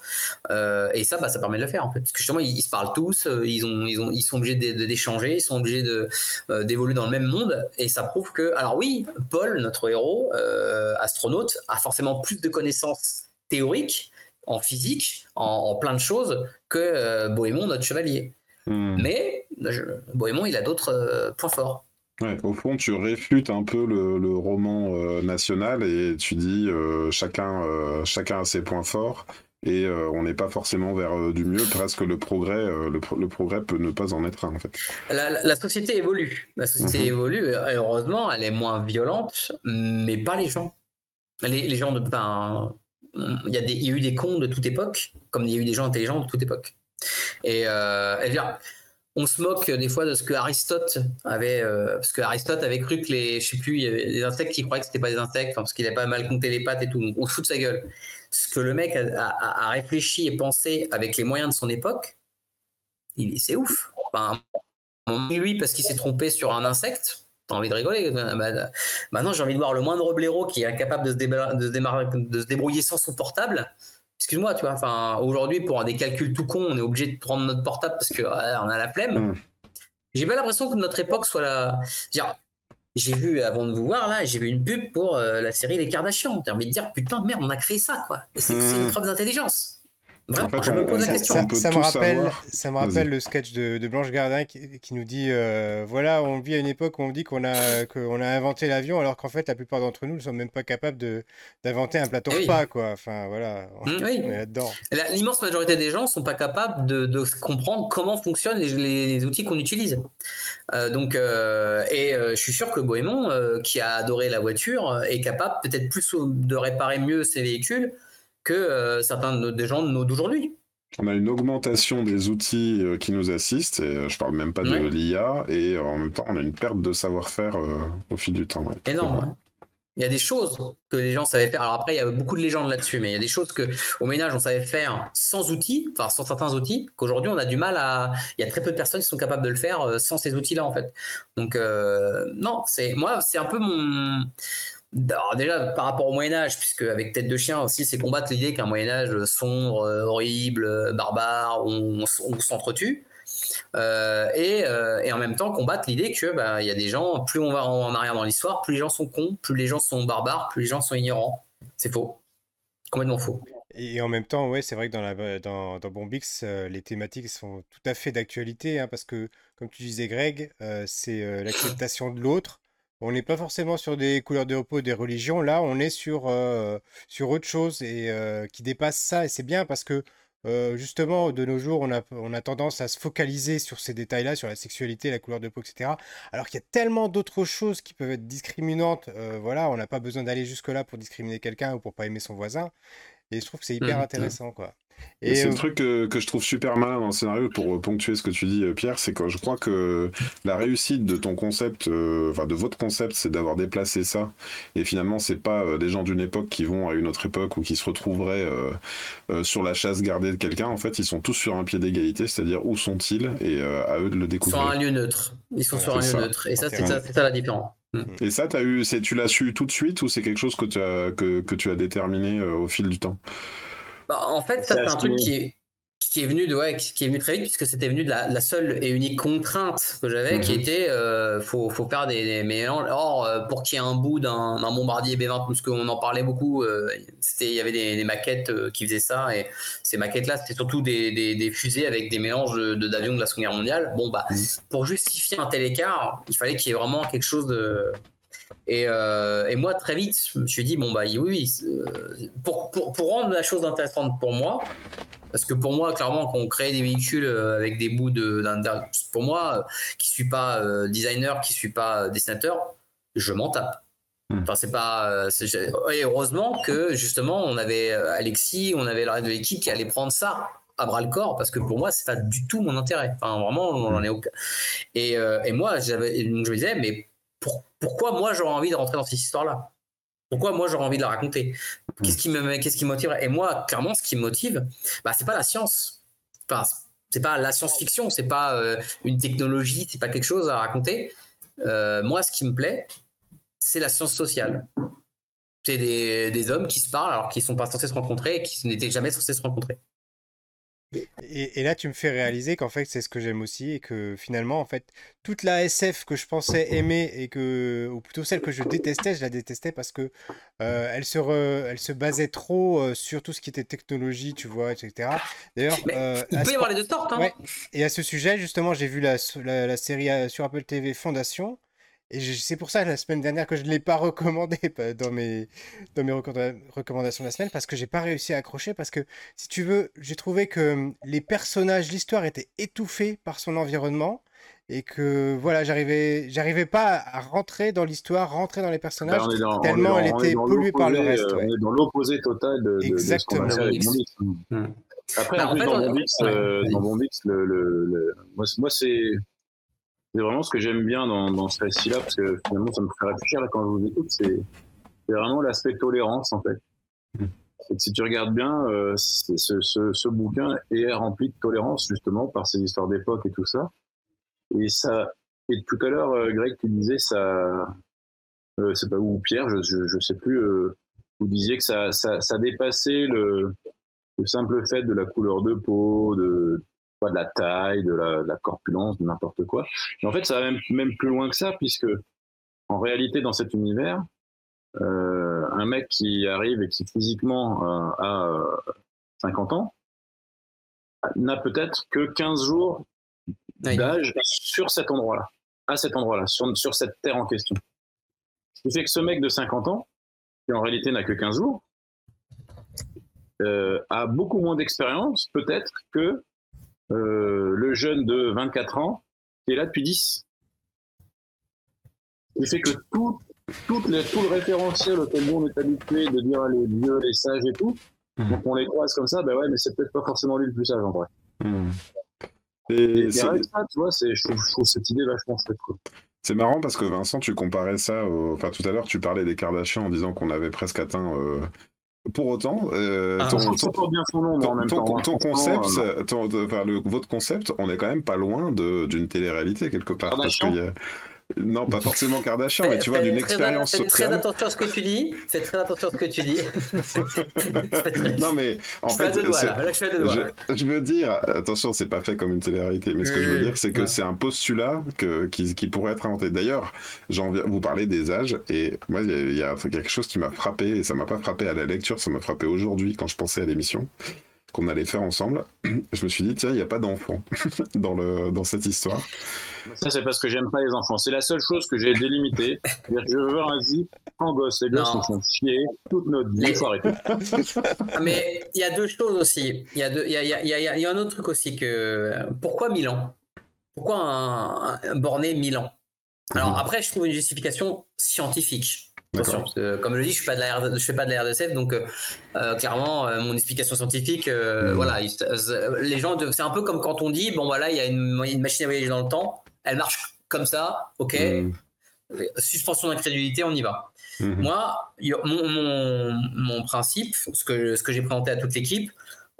Et ça, bah, ça permet de le faire en fait, parce que justement, ils, ils se parlent tous, ils ont, ils ont, ils sont obligés d'échanger, ils sont obligés de d'évoluer dans le même monde, et ça prouve que. Alors oui, Paul, notre héros, astronaute, a forcément plus de connaissances théoriques en physique, en, en plein de choses, que euh, Bohémond, notre chevalier. Hmm. Mais je- Bohémond, il a d'autres euh, points forts. Ouais, au fond, tu réfutes un peu le, le roman euh, national et tu dis chacun, chacun a ses points forts et euh, on n'est pas forcément vers euh, du mieux. Presque le progrès, euh, le, pro- le progrès peut ne pas en être un en fait. La, la- la société évolue. La société Mhm. évolue. et heureusement, elle est moins violente, mais pas les gens. Les, les gens de. enfin, il y, a a eu des cons de toute époque, comme il y a eu des gens intelligents de toute époque. Et, euh, on se moque des fois de ce que Aristote avait, euh, parce que Aristote avait cru que les, je sais plus, il insectes qui croyaient que c'était pas des insectes, parce qu'il avait pas mal compté les pattes et tout. On se fout de sa gueule. Ce que le mec a, a- a réfléchi et pensé avec les moyens de son époque, c'est ouf. Enfin, lui, parce qu'il s'est trompé sur un insecte, t'as envie de rigoler. Bah, bah, maintenant, j'ai envie de voir le moindre blaireau qui est incapable de se, déba- de se de se débrouiller sans son portable. Excuse-moi, tu vois. Enfin, aujourd'hui, pour des calculs tout cons, on est obligé de prendre notre portable parce que on a la flemme. Mm. J'ai pas l'impression que notre époque soit la. J'ai vu, avant de vous voir, là, j'ai vu une pub pour euh, la série Les Kardashians. J'ai envie de dire, putain, merde, on a créé ça, quoi. C'est une Mm. preuve d'intelligence. Vraiment, En fait, je me on- pose la on- question. Ça, me rappelle, savoir. ça me Vas-y. rappelle le sketch de, de Blanche Gardin qui, qui nous dit euh, voilà, on vit à une époque où on dit qu'on a, inventé l'avion, alors qu'en fait, la plupart d'entre nous ne sont même pas capables d'inventer un plateau Eh oui. repas, quoi. Enfin, voilà, on, Mm, oui. on est là-dedans. L'immense majorité des gens sont pas capables de, de comprendre comment fonctionnent les, les- les outils qu'on utilise. Euh, donc, euh, et euh, je suis sûr que Bohémond, euh, qui a adoré la voiture, est capable peut-être plus de réparer mieux ses véhicules que euh, certains de- des gens de nos- d'aujourd'hui. On a une augmentation des outils euh, qui nous assistent, et euh, je parle même pas de l'IA, et en même temps, on a une perte de savoir-faire au fil du temps. ouais. Énorme. Il y a des choses que les gens savaient faire. Alors après, il y a beaucoup de légendes là-dessus, mais il y a des choses que au ménage on savait faire sans outils, enfin sans certains outils, qu'aujourd'hui on a du mal à. Il y a très peu de personnes qui sont capables de le faire sans ces outils-là en fait. Donc euh, non, c'est moi, c'est un peu mon Déjà, par rapport au Moyen-Âge, puisque avec Tête de Chien aussi, c'est combattre l'idée qu'un Moyen-Âge sombre, euh, horrible, euh, barbare, on, s'entretue. Euh, et, en même temps, combattre l'idée que bah, y a des gens, plus on va en, arrière dans l'histoire, plus les gens sont cons, plus les gens sont barbares, plus les gens sont ignorants. C'est faux. Complètement faux. Et en même temps, ouais, c'est vrai que dans, la, Bombix, les thématiques sont tout à fait d'actualité, hein, parce que, comme tu disais, Greg, c'est l'acceptation de l'autre. On n'est pas forcément sur des couleurs de repos, des religions. Là, on est sur, euh, sur autre chose et euh, qui dépasse ça. Et c'est bien parce que, euh, justement, de nos jours, on a, on a tendance à se focaliser sur ces détails-là, sur la sexualité, la couleur de peau, etc. Alors qu'il y a tellement d'autres choses qui peuvent être discriminantes. Voilà, on n'a pas besoin d'aller jusque-là pour discriminer quelqu'un ou pour pas aimer son voisin. Et je trouve que c'est hyper Mhm. intéressant, quoi. Et c'est euh, le truc que, que je trouve super malin dans le scénario pour ponctuer ce que tu dis, euh, Pierre, c'est que je crois que la réussite de ton concept, euh, enfin de votre concept, c'est d'avoir déplacé ça. Et finalement, c'est pas euh, des gens d'une époque qui vont à une autre époque ou qui se retrouveraient euh, euh, sur la chasse gardée de quelqu'un. En fait, ils sont tous sur un pied d'égalité, c'est-à-dire où sont-ils et euh, à eux de le Ils sont découvrir. sur un lieu neutre. Ils sont sur un lieu ça. neutre. Et ça, c'est ça, ça la différence. Mm. Et ça, as eu, c'est, tu l'as su tout de suite ou c'est quelque chose que tu as, que, que tu as déterminé euh, au fil du temps? Bah, en fait, ça, C'est un truc qui est, qui est venu de ouais, qui est venu très vite puisque c'était venu de la, la seule et unique contrainte que j'avais qui Mhm. était euh, faut, faut faire des, des mélanges or euh, pour qu'il y ait un bout d'un d'un bombardier B20 parce qu'on en parlait beaucoup euh, c'était il y avait des, des maquettes euh, qui faisaient ça et ces maquettes là c'était surtout des, des, fusées avec des mélanges de de- d'avions de, la Seconde Guerre mondiale bon bah Mhm. pour justifier un tel écart il fallait qu'il y ait vraiment quelque chose de et, euh, et moi, très vite, je me suis dit, bon, bah oui, oui, euh, pour, pour, pour rendre la chose intéressante pour moi, parce que pour moi, clairement, quand on crée des véhicules euh, avec des bouts de. pour moi, qui suis pas designer, qui suis pas dessinateur, je m'en tape. Hmm. Enfin, c'est pas. Et heureusement que, justement, on avait Alexis, on avait le reste de l'équipe qui allait prendre ça à bras le corps, parce que pour moi, c'est pas du tout mon intérêt. Enfin, vraiment, on en est aucun. Et, euh, et moi, j'avais, je me disais, mais pour- pourquoi moi j'aurais envie de rentrer dans cette histoire-là? Pourquoi moi j'aurais envie de la raconter? Qu'est-ce qui me, qu'est-ce qui me motiverait Et moi, clairement, ce qui me motive, bah, c'est pas la science. Enfin, c'est pas la science-fiction, c'est pas euh, une technologie, c'est pas quelque chose à raconter. Euh, moi, ce qui me plaît, c'est la science sociale. C'est des, des hommes qui se parlent alors qu'ils sont pas censés se rencontrer et qui n'étaient jamais censés se rencontrer. Et, et là, tu me fais réaliser qu'en fait, c'est ce que j'aime aussi et que finalement, en fait, toute la SF que je pensais aimer et que, ou plutôt celle que je détestais, je la détestais parce que euh, elle se, re- elle se basait trop euh, sur tout ce qui était technologie, tu vois, etc. D'ailleurs, euh, Il peut y avoir les deux sortes. Hein. Ouais. Et à ce sujet, justement, j'ai vu la, la, la série sur Apple TV Fondation. Et c'est pour ça, la semaine dernière, que je ne l'ai pas recommandé dans mes, dans mes recommanda- recommandations de la semaine, parce que j'ai pas réussi à accrocher. Parce que, si tu veux, j'ai trouvé que hum, les personnages, l'histoire était étouffée par son environnement. Et que, voilà, j'arrivais, j'arrivais pas à rentrer dans l'histoire, rentrer dans les personnages, Bah, on est dans- tellement dans- elle était polluée par le reste. euh, ouais. On est dans l'opposé total de, de, de ce qu'on Exactement. a fait avec. Après, Bah, en en plus, fait, dans on- Bombix, ouais, euh, dans Bombix, le, le, le- moi, c'est- c'est vraiment ce que j'aime bien dans, dans ce récit-là, parce que finalement, ça me fait réfléchir là, quand je vous écoute, c'est c'est vraiment l'aspect tolérance, en fait. Mm. Et que si tu regardes bien, euh, c'est- ce, ce, ce bouquin est rempli de tolérance, justement, par ces histoires d'époque et tout ça. Et ça, et tout à l'heure, euh, Greg, tu disais ça, euh, c'est pas où Pierre, je, je, je sais plus, euh, vous disiez que ça, ça, ça dépassait le, le simple fait de la couleur de peau, de, de la taille, de la, de la corpulence, de n'importe quoi. Mais en fait, ça va même, même plus loin que ça, puisque en réalité, dans cet univers, euh, un mec qui arrive et qui physiquement euh, a euh, 50 ans n'a peut-être que 15 jours d'âge sur cet endroit-là, à cet endroit-là, sur, sur cette terre en question. Ce qui fait que ce mec de 50 ans, qui en réalité n'a que 15 jours, euh, a beaucoup moins d'expérience, peut-être, que euh, le jeune de 24 ans qui est là depuis 10. Ce qui fait que tout, tout, le, tout le référentiel auquel on est habitué de dire les vieux, les sages et tout, Mhm. donc on les croise comme ça, ben ouais, mais c'est peut-être pas forcément lui le plus sage en vrai. Hmm. Et, Et avec ça, tu vois, je, trouve, je trouve cette idée vachement chouette. Quoi. C'est marrant parce que Vincent, tu comparais ça au... Enfin, tout à l'heure, tu parlais des Kardashians en disant qu'on avait presque atteint. euh, Pour autant, euh, Ah, ton, bien son nom, temps. concept, euh, enfin, le- votre concept, on est quand même pas loin de- d'une télé-réalité quelque part. Parce Kardashian qu'il y a- Non, pas forcément Kardashian, mais tu vois, d'une très- expérience Fais très sociale. attention à ce que tu dis. Fais très attention à ce que tu dis. Non, mais en je fait, deux doigts c'est- là. Là, je veux dire, attention, c'est pas fait comme une télé-réalité, mais ce que je veux dire, c'est que ouais. c'est un postulat que, qui, qui pourrait être inventé. D'ailleurs, j'en viens, vous parlez des âges, et moi, il y, y a quelque chose qui m'a frappé, et ça m'a pas frappé à la lecture, ça m'a frappé aujourd'hui quand je pensais à l'émission qu'on allait faire ensemble. Je me suis dit, tiens, il n'y a pas d'enfant dans, le, dans cette histoire. Ça, c'est parce que j'aime pas les enfants. C'est la seule chose que j'ai délimitée. Je veux un zip en gosse. Les gosses nous font chier toute notre vie. Ah, Mais il y a deux choses aussi. Il y, a deux- y, a, il y, a, il y, a, y a un autre truc aussi que. Pourquoi Milan? Pourquoi un, un borné Milan? Alors Mhm. après, je trouve une justification scientifique. Attention, que, comme je le dis, je je fais pas de la RDSF, donc euh, euh, clairement, euh, mon explication scientifique, euh, Mhm. voilà, il- les gens, c'est un peu comme quand on dit, bon voilà, il y a une, une machine à voyager dans le temps, elle marche comme ça, ok, Mhm. suspension d'incrédulité, on y va. Mhm. Moi, mon, mon principe, ce que, ce que j'ai présenté à toute l'équipe,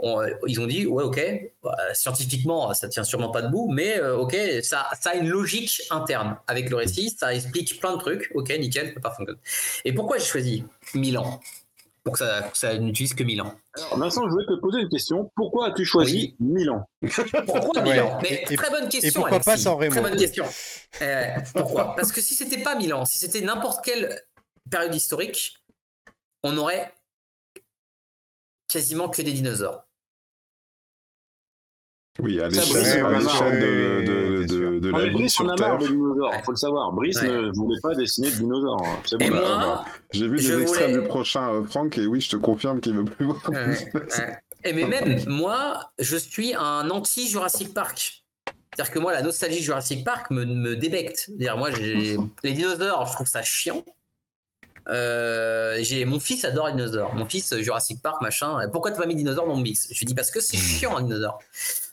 on- ils ont dit, ouais, ok, bah, scientifiquement, ça tient sûrement pas debout, mais euh, ok, ça, ça a une logique interne avec le récit, ça explique plein de trucs, ok, nickel, ça peut pas fonctionner. Et pourquoi j'ai choisi Milan? Pour que ça, n'utilise que Milan. Alors, Vincent, je voulais te poser une question. Pourquoi as-tu choisi Milan? Pourquoi Ouais, Milan? Mais et- très bonne question. pourquoi pas sans Remo Très bonne question. Euh, pourquoi? Parce que si c'était pas Milan, si c'était n'importe quelle période historique, on aurait quasiment que des dinosaures. Oui, à l'échelle de, de, de, de, la mais vie Brice, on sur a Terre. dinosaures. Faut le savoir. Brice Ouais. ne voulait pas dessiner de dinosaures. hein. C'est bon. Bah, moi, bah, J'ai vu des extraits voulais- du prochain euh, Franck et oui, je te confirme qu'il veut plus voir. Ouais, ouais. Et mais même moi, je suis un anti Jurassic Park. C'est-à-dire que moi, la nostalgie Jurassic Park me, me débecte. C'est-à-dire moi, les dinosaures, je trouve ça chiant. Euh, j'ai mon fils adore les dinosaures. Mon fils Jurassic Park machin. Pourquoi t'as pas mis dinosaures dans le mix? Je lui dis parce que c'est chiant un dinosaure.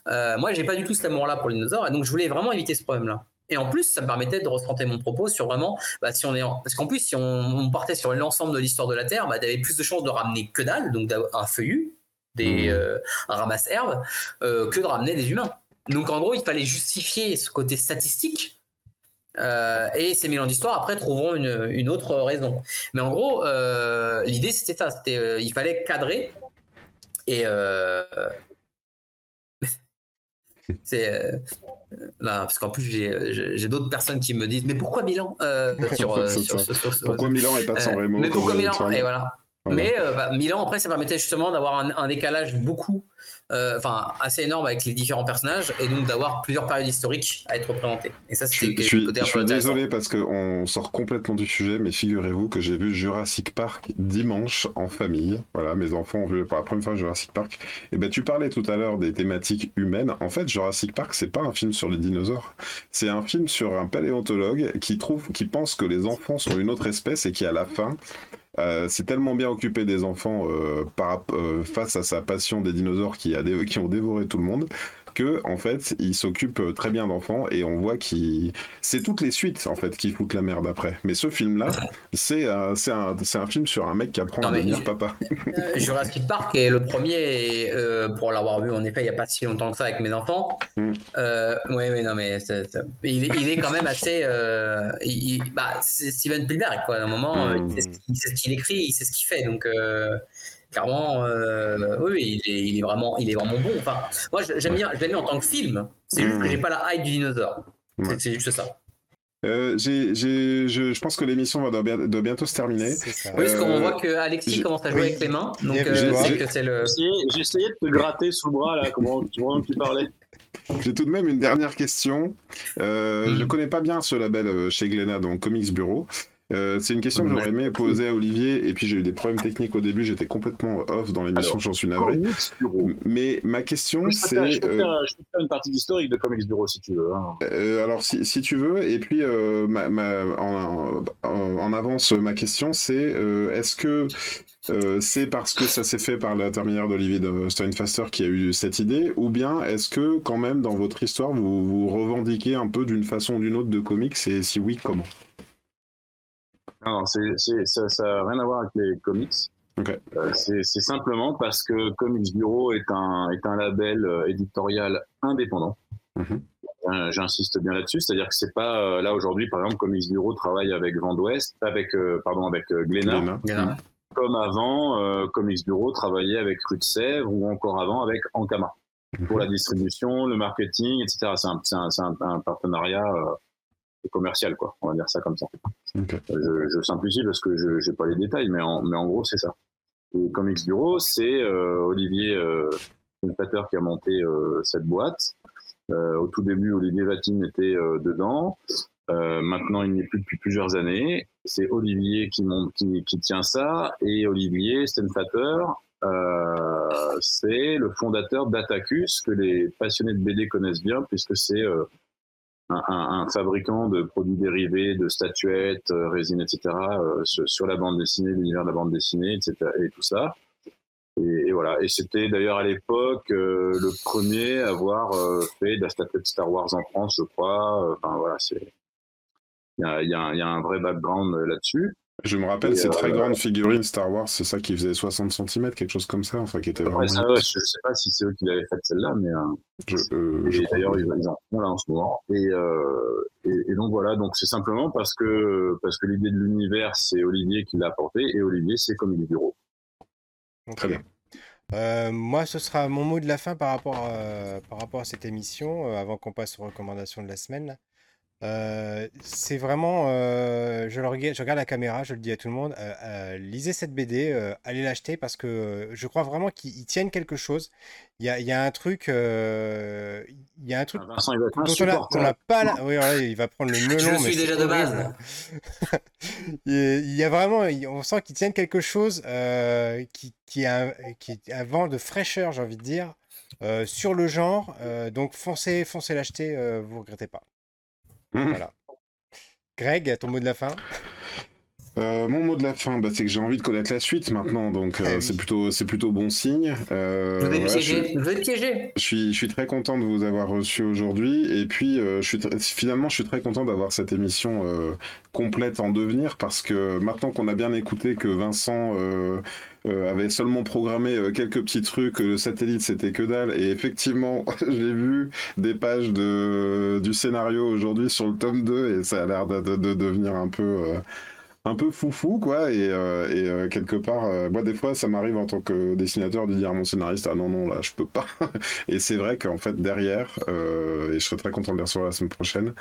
Euh, moi, j'ai pas du tout cet amour-là pour les dinosaures et donc je voulais vraiment éviter ce problème-là. Et en plus, ça me permettait de recentrer mon propos sur vraiment, bah, si on est, en- parce qu'en plus, si on, on partait sur l'ensemble de l'histoire de la Terre, bah, t'avais plus de chances de ramener que dalle, donc d'avoir un feuillu, des, Mhm. euh, un ramasse-herbe, euh, que de ramener des humains. Donc en gros, il fallait justifier ce côté statistique. euh, et ces mille ans d'histoire, après, trouveront une, une autre raison. Mais en gros, l'idée, c'était ça. C'était, il fallait cadrer. Et. Euh, c'est. euh, là, parce qu'en plus, j'ai, d'autres personnes qui me disent Mais pourquoi Milan euh, sur, euh, sur- sur- Pourquoi Milan est pas de San euh, Remo mais pourquoi Milan? Et voilà. Mais euh, bah, Milan, après, ça permettait justement d'avoir un, un décalage beaucoup, euh, enfin, assez énorme avec les différents personnages et donc d'avoir plusieurs périodes historiques à être représentées. Et ça, c'était je suis- je suis désolé parce qu'on sort complètement du sujet, mais figurez-vous que j'ai vu Jurassic Park dimanche en famille. Voilà, mes enfants ont vu pour la première fois Jurassic Park. Et ben, tu parlais tout à l'heure des thématiques humaines. En fait, Jurassic Park, c'est pas un film sur les dinosaures. C'est un film sur un paléontologue qui trouve, qui pense que les enfants sont une autre espèce et qui, à la fin, euh, s'est tellement bien occupé des enfants euh, euh, face à sa passion des dinosaures qui, qui ont dévoré tout le monde que en fait il s'occupe euh, très bien d'enfants et on voit qu'il c'est toutes les suites en fait qui foutent la merde après mais ce film là c'est euh, c'est un, c'est un film sur un mec qui apprend Non, à mais devenir papa Euh, Jurassic Park est le premier, et, euh, pour l'avoir vu en effet il n'y a pas si longtemps que ça avec mes enfants. Mm. Euh, oui, oui, non, mais il, est- il est quand même assez. il- bah, c'est Steven Spielberg, quoi. À un moment, Mm. il, sait ce qu'il- écrit, il sait ce qu'il fait. Donc, clairement, euh, oui, il est, il est vraiment, il est vraiment bon. Enfin, moi, je- j'aime bien, je l'aime bien en tant que film. C'est juste que j'ai pas la hype du dinosaure. Ouais. C'est- C'est juste ça. Euh, j'ai- j'ai- je, je pense que l'émission va doit, bien- doit bientôt se terminer ça. Oui, parce qu'on Euh, voit que Alexis j'ai- commence à jouer oui. avec les mains. Donc, J'ai- euh, j'ai- c'est j'ai- que c'est le. J'ai essayé- J'ai essayé de te gratter sous le bras, là, comment tu, parlais. j'ai tout de même une dernière question euh, Mm. je connais pas bien ce label chez Glénat donc Comics Bureau Euh, c'est une question que j'aurais aimé poser à Olivier et puis j'ai eu des problèmes techniques au début j'étais complètement off dans l'émission j'en suis navré mais ma question je, c'est euh, je peux faire une partie d'historique de Comics Bureau si tu veux. hein. Euh, alors, si, si tu veux, et puis euh, ma, ma- en, en- en avance, ma question, c'est euh, est-ce que euh, c'est parce que ça s'est fait par l'intermédiaire d'Olivier de Steinfaster qui a eu cette idée, ou bien est-ce que quand même dans votre histoire vous, vous revendiquez un peu d'une façon ou d'une autre de comics, et si oui, comment? Non, non, c'est- c'est- ça n'a rien à voir avec les comics. Ok. Euh, c'est c'est simplement parce que Comics Bureau est un, est un label euh, éditorial indépendant. Mhm. euh, j'insiste bien là-dessus, c'est-à-dire que c'est pas euh, là aujourd'hui, par exemple, comme X Bureau travaille avec Vendouest, avec euh, pardon, avec euh, Glénat, Glénat. comme avant, euh, X Bureau travaillait avec Rue de Sèvres ou encore avant avec Ankama pour la distribution, le marketing, etc. C'est un, c'est un, c'est un, un partenariat euh, commercial, quoi. On va dire ça comme ça. Je, je simplifie parce que je n'ai pas les détails, mais en, mais en gros, c'est ça. Et comme X Bureau, c'est euh, Olivier, euh, qui a monté euh, cette boîte. Euh, au tout début, Olivier Vatine était dedans. Maintenant, il n'y est plus depuis plusieurs années. C'est Olivier qui, monte, qui, qui tient ça. Et Olivier Stenfater, c'est le fondateur d'Atacus, que les passionnés de BD connaissent bien, puisque c'est un, un- fabricant de produits dérivés, de statuettes, euh, résines, etc., euh, sur, la bande dessinée, l'univers de la bande dessinée, etc., et tout ça. Et, et voilà. Et c'était d'ailleurs à l'époque euh, le premier à avoir euh, fait de la statuette Star Wars en France, je crois. Euh, Enfin voilà, c'est il y a, y y a un vrai background euh, là-dessus. Je me rappelle Et, ces très euh, grandes figurines Star Wars, c'est ça qui faisait 60 cm, quelque chose comme ça, enfin qui était vraiment. Après ça, ouais, je sais pas si c'est eux qui l'avaient fait celle-là, mais euh, euh, d'ailleurs, ils, ils en font là en ce moment. Et, euh, et, et donc voilà, donc c'est simplement parce que parce que l'idée de l'univers, c'est Olivier qui l'a apporté, et Olivier, c'est comme il est bureau. Très bien. Euh, moi, ce sera mon mot de la fin par rapport à, par rapport à cette émission, euh, avant qu'on passe aux recommandations de la semaine. Euh, c'est vraiment, euh, je, le regarde, je regarde la caméra, je le dis à tout le monde, euh, euh, lisez cette BD, euh, allez l'acheter parce que euh, je crois vraiment qu'ils ils tiennent quelque chose. Il y a, il y a un truc, euh, il y a un truc Vincent, il va dont on a, on pas la... Oui, voilà, il va prendre le melon, Je suis déjà de base. Il y a vraiment, on sent qu'ils tiennent quelque chose euh, qui, qui, a, un- qui est un vent de fraîcheur, j'ai envie de dire, euh, sur le genre. euh, donc foncez, foncez l'acheter, euh, vous regrettez pas. Mhm. Voilà. Greg, ton mot de la fin? Euh, mon mot de la fin, bah, c'est que j'ai envie de connaître la suite maintenant, donc euh, oui. c'est plutôt, c'est plutôt bon signe. Euh, Je vous ai voilà, je suis- piégé. Je suis, je suis très content de vous avoir reçu aujourd'hui et puis euh, je suis finalement je suis très content d'avoir cette émission euh, complète en devenir parce que maintenant qu'on a bien écouté que Vincent euh, euh, avait seulement programmé quelques petits trucs, que le satellite c'était que dalle et effectivement j'ai vu des pages de, du scénario aujourd'hui sur le tome 2 et ça a l'air de, de- de devenir un peu... un peu foufou quoi et, euh, et euh, quelque part euh, moi des fois ça m'arrive en tant que dessinateur de dire à mon scénariste ah non non là je peux pas et c'est vrai qu'en fait derrière euh, et je serais très content de les recevoir la semaine prochaine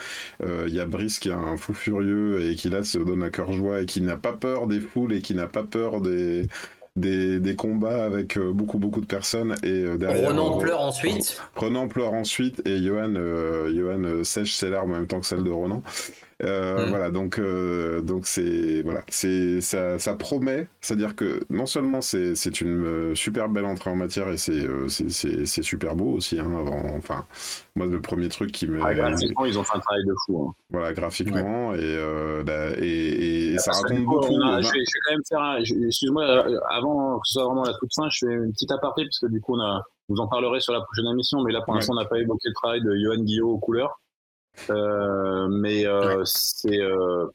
euh, il y a Brice qui est un fou furieux et qui là se donne à cœur joie et qui n'a pas peur des foules et qui n'a pas peur des des, des combats avec euh, beaucoup beaucoup de personnes et euh, derrière Ronan euh, pleure ensuite. Renan pleure ensuite et Johan, euh, Johan sèche ses larmes en même temps que celle de Ronan. Euh, Mm. Voilà, donc euh, donc c'est voilà, c'est ça, ça promet, c'est-à-dire que non seulement c'est c'est une euh, super belle entrée en matière et c'est euh, c'est- super beau aussi. Hein, avant, enfin, moi le premier truc qui me Ah, graphiquement, ils ont fait un travail de fou. hein. voilà graphiquement et, euh, la- et, et ça Parce que, raconte beaucoup. on a- je, vais, je vais quand même faire un. Excuse-moi, avant que ce soit vraiment la toute fin, je fais une petite aparté, parce que du coup, on a, vous en parlerez sur la prochaine émission, mais là, pour Ouais. l'instant, on n'a pas évoqué le travail de Johan Guillot aux couleurs. Euh, mais euh, c'est. Euh...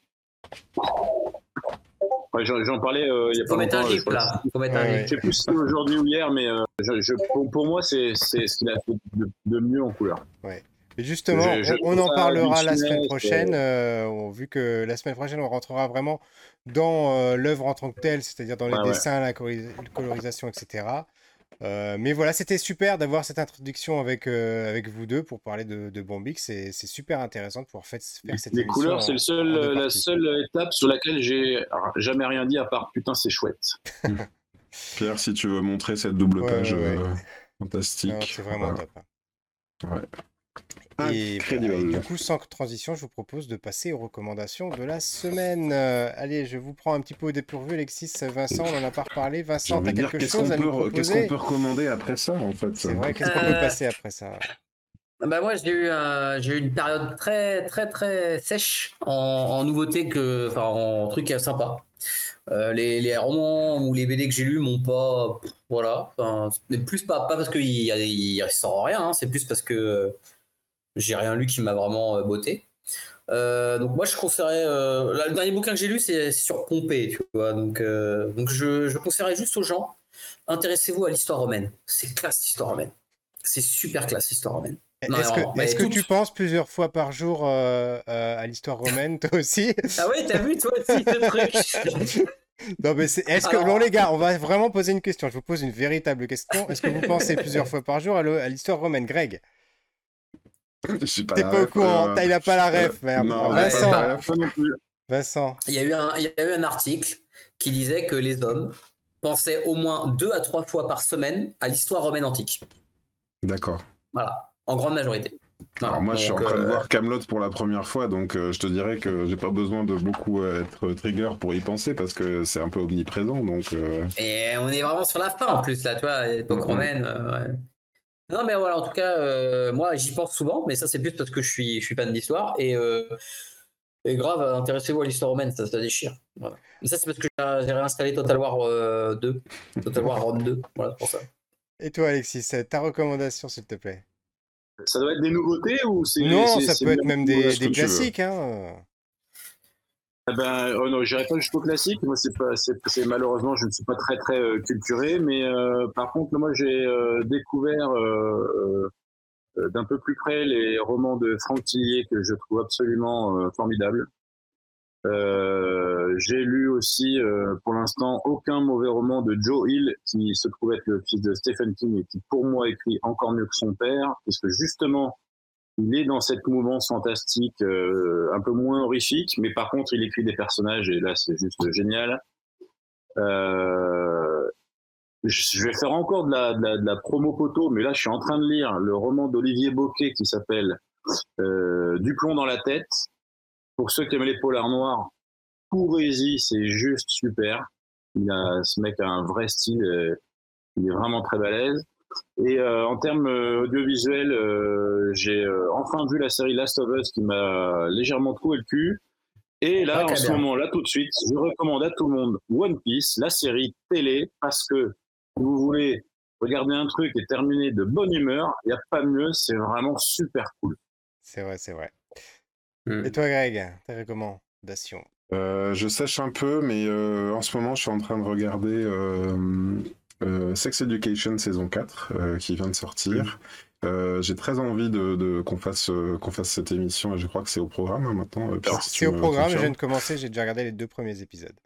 ouais, J'en parlais euh, il y a pas Faut mettre un longtemps. là. Faut mettre un Ouais, gif. Je sais plus si aujourd'hui ou hier, mais euh, je, je- pour, pour moi, c'est ce qu'il a fait de, de mieux en couleur. Et justement, Je- je on, en parlera la semaine prochaine, euh, vu que la semaine prochaine, on rentrera vraiment dans euh, l'œuvre en tant que telle, c'est-à-dire dans les Ouais, ouais. dessins, la coloris- colorisation, etc. Euh, mais voilà, c'était super d'avoir cette introduction avec, euh, avec vous deux pour parler de, de Bombix. C'est c'est super intéressant de pouvoir faire, faire cette Les couleurs, c'est le seul, deux la seule étape sur laquelle j'ai jamais rien dit à part putain, c'est chouette. Pierre, si tu veux montrer cette double Ouais, page ouais, ouais. euh, fantastique. C'est vraiment Voilà. top. hein. Et, voilà, et du coup, sans transition, je vous propose de passer aux recommandations de la semaine. Euh, allez, je vous prends un petit peu au dépourvu, Alexis, Vincent, on en a pas reparlé. Vincent, t'as quelque qu'est-ce qu'on chose à nous peut, qu'est-ce qu'on peut recommander après ça, en fait C'est vrai, qu'est-ce qu'on peut Euh, passer après ça Bah moi j'ai eu un- j'ai eu une période très très très sèche en, en nouveautés que enfin en trucs sympas. Euh, les, les romans ou les BD que j'ai lus m'ont pas voilà enfin, mais plus pas pas parce qu'il y a il sort rien hein, c'est plus parce que euh, j'ai rien lu qui m'a vraiment euh, botté. Euh, donc moi je conseillerais euh, là, le dernier bouquin que j'ai lu c'est sur Pompée tu vois donc euh, donc je, je conseillerais juste aux gens intéressez-vous à l'histoire romaine c'est classe l'histoire romaine c'est super classe l'histoire romaine Est-ce que, est-ce que tu penses plusieurs fois par jour à l'histoire romaine, toi aussi? Ah oui, t'as vu toi aussi ce truc? Non, mais c'est, est-ce que, non, les gars, on va vraiment poser une question. Je vous pose une véritable question. Est-ce que vous pensez plusieurs fois par jour à l'histoire romaine, Greg? Je suis pas T'es pas au courant, euh, il a pas la euh, ref, merde. Non, Ouais, Vincent, pas la ref non plus. Vincent. Il y, a eu un, il y a eu un article qui disait que les hommes pensaient au moins deux à trois fois par semaine à l'histoire romaine antique. D'accord. Voilà, en grande majorité. Voilà, Alors moi, je suis en train de euh, voir Camelot pour la première fois, donc euh, je te dirais que j'ai pas besoin de beaucoup euh, être trigger pour y penser parce que c'est un peu omniprésent. Donc euh, Et on est vraiment sur la fin en plus, là, tu vois, à l'époque Mhm. romaine. euh, ouais. Non, mais voilà, en tout cas, euh, moi, j'y pense souvent, mais ça, c'est plus parce que je suis, je suis fan d'histoire. Et, euh, et grave, intéressez-vous à l'histoire romaine, ça, ça déchire. Voilà. Mais ça, c'est parce que j'ai réinstallé Total War euh, 2, Total War Rome 2, voilà, c'est pour ça. Et toi, Alexis, ta recommandation, s'il te plaît? Ça doit être des nouveautés ou c'est. Non, ça peut être même des, classiques, hein. Eh ben, oh non, j'irai pas jusqu'au classique. Moi, c'est pas, c'est, malheureusement, je ne suis pas très très euh, culturé, mais euh, par contre, moi, j'ai euh, découvert euh, euh, d'un peu plus près les romans de Franck Tillier que je trouve absolument euh, formidables. J'ai lu aussi, pour l'instant, aucun mauvais roman de Joe Hill, qui se trouve être le fils de Stephen King et qui, pour moi, écrit encore mieux que son père, puisque justement, il est dans cette mouvance fantastique, euh, un peu moins horrifique, mais par contre, il écrit des personnages et là, c'est juste génial. Euh, je vais faire encore de la, de, la, de la promo poteau, mais là, je suis en train de lire le roman d'Olivier Boquet qui s'appelle euh, Du plomb dans la tête. Pour ceux qui aiment les polars noirs, courez-y, c'est juste super. Il a, ce mec a un vrai style, euh, il est vraiment très balèze. Et euh, en termes euh, audiovisuels, euh, j'ai euh, enfin vu la série Last of Us qui m'a légèrement troué le cul. Et là, Ah, en ce bien. moment, là tout de suite, je recommande à tout le monde One Piece, la série télé, parce que si vous voulez regarder un truc et terminer de bonne humeur, il n'y a pas mieux, c'est vraiment super cool. C'est vrai, c'est vrai. Hmm. Et toi, Greg, ta recommandation? euh, je sèche un peu, mais euh, en ce moment, je suis en train de regarder Sex Education saison 4 euh, qui vient de sortir. Euh, j'ai très envie de, de- qu'on fasse euh, qu'on fasse cette émission et je crois que c'est au programme hein, maintenant. euh, Pierre, si C'est au me programme, je viens de commencer, j'ai déjà regardé les deux premiers épisodes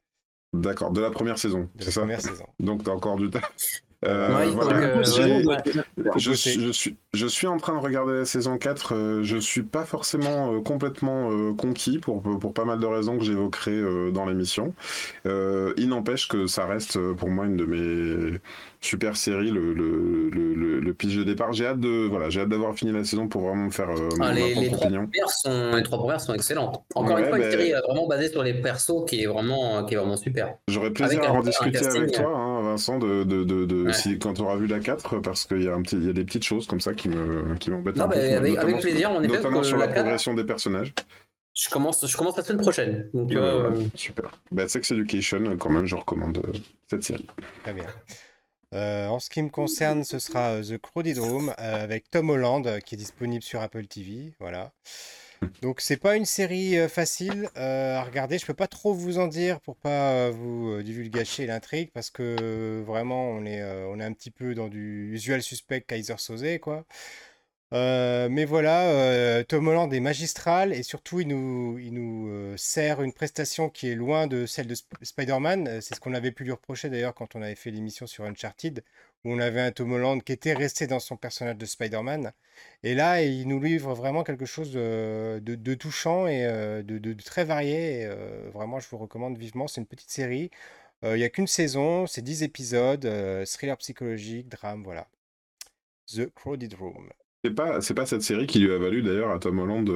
D'accord, de la première saison, de c'est la ça? première saison. Donc t'as encore du temps? Euh, Ouais, voilà. donc, euh, J'ai- ouais, Je, suis- je, suis, je suis en train de regarder la saison 4. euh, je suis pas forcément euh, complètement euh, conquis pour, pour pas mal de raisons que j'évoquerai euh, dans l'émission. Euh, il n'empêche que ça reste pour moi une de mes super séries, le, le, le, le, le pitch de départ. J'ai hâte de voilà, j'ai hâte d'avoir fini la saison pour vraiment me faire euh, Ah, ma les, trois sont, les trois premières sont excellentes. Encore Ouais, une fois, ben- une série euh, vraiment basée sur les persos qui est vraiment, qui est vraiment super. J'aurais plaisir Avec à en discuter avec toi, hein, Vincent, de, de, de, de- Ouais. si, quand tu auras vu la 4, parce qu'il y, a un petit- il y a des petites choses comme ça qui me qui m'embêtent Non, un peu. avec- plaisir, en effet, notamment sur la la 4, progression des personnages. Je commence, je commence la semaine prochaine. Donc, Ouais, euh, super. Bah, Sex Education, quand même, je recommande euh, cette série. Très bien. Euh, en ce qui me concerne, ce sera The Crowded Room euh, avec Tom Holland euh, qui est disponible sur Apple TV. Voilà. Donc c'est pas une série euh, facile euh, à regarder. Je peux pas trop vous en dire pour pas euh, vous divulgacher l'intrigue parce que vraiment on est on est un petit peu dans du usual suspect Kaiser Soze quoi. Mais voilà, Tom Holland est magistral et surtout il nous, il nous sert une prestation qui est loin de celle de Sp- Spider-Man. C'est ce qu'on avait pu lui reprocher d'ailleurs quand on avait fait l'émission sur Uncharted, où on avait un Tom Holland qui était resté dans son personnage de Spider-Man. Et là, il nous livre vraiment quelque chose de, touchant et euh, de, très varié. Euh, vraiment, je vous recommande vivement. C'est une petite série. Euh, Il n'y a qu'une saison, c'est 10 épisodes, thriller psychologique, drame, voilà. The Crowded Room. C'est pas, pas cette série qui lui a valu d'ailleurs à Tom Holland,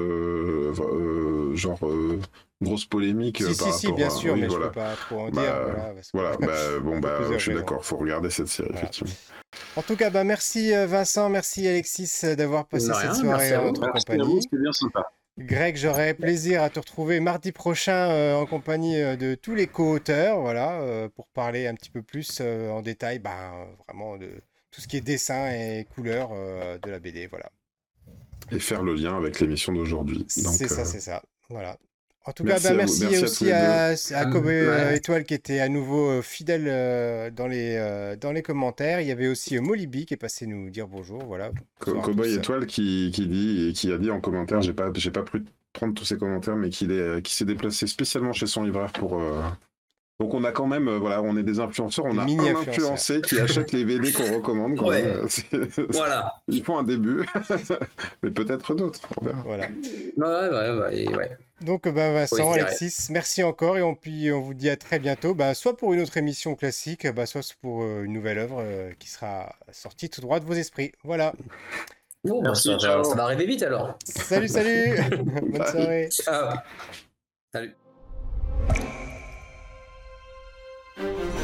genre, grosse polémique euh, Si, par si, si, rapport bien à- sûr, oui, mais voilà. je peux pas trop en Bah, dire. Voilà, parce que- Voilà, bah, bon, bah, je suis d'accord, faut regarder cette série, Voilà. effectivement. En tout cas, bah, merci euh, Vincent, merci Alexis euh, d'avoir passé cette rien, soirée merci à en notre compagnie. c'était bien sympa. Greg, j'aurai plaisir à te retrouver mardi prochain euh, en compagnie de tous les co-auteurs, voilà, euh, pour parler un petit peu plus euh, en détail, bah, euh, vraiment de tout ce qui est dessin et couleur euh, de la BD, voilà. Et faire le lien avec l'émission d'aujourd'hui. C'est ça, euh, c'est ça, voilà. En tout cas, Merci bah, tous aussi à, à deux. Kobe Ouais. euh, Étoile qui était à nouveau euh, fidèle euh, dans les, euh, dans les commentaires. Il y avait aussi euh, Molibi qui est passé nous dire bonjour. Voilà. Cowboy. Étoile qui, qui dit et qui a dit en commentaire, j'ai pas, j'ai pas pu prendre tous ces commentaires, mais qu'il est, qui s'est déplacé spécialement chez son libraire pour. Donc on a quand même, euh, voilà, on est des influenceurs, on a un mini-influenceurs. influencé qui achète les VD qu'on recommande. Quand Ouais. Voilà. Ils font un début, mais peut-être d'autres. Voilà. Ouais, ouais, ouais. Donc, bah, Vincent, Oui. Alexis, merci encore et on, puis, on vous dit à très bientôt, bah, soit pour une autre émission classique, bah, soit pour euh, une nouvelle œuvre euh, qui sera sortie tout droit de vos esprits. Voilà. Bon, bah, Merci, ça, ciao. ça va arriver vite alors. Salut, salut Bonne soirée Ciao. Salut. Yeah.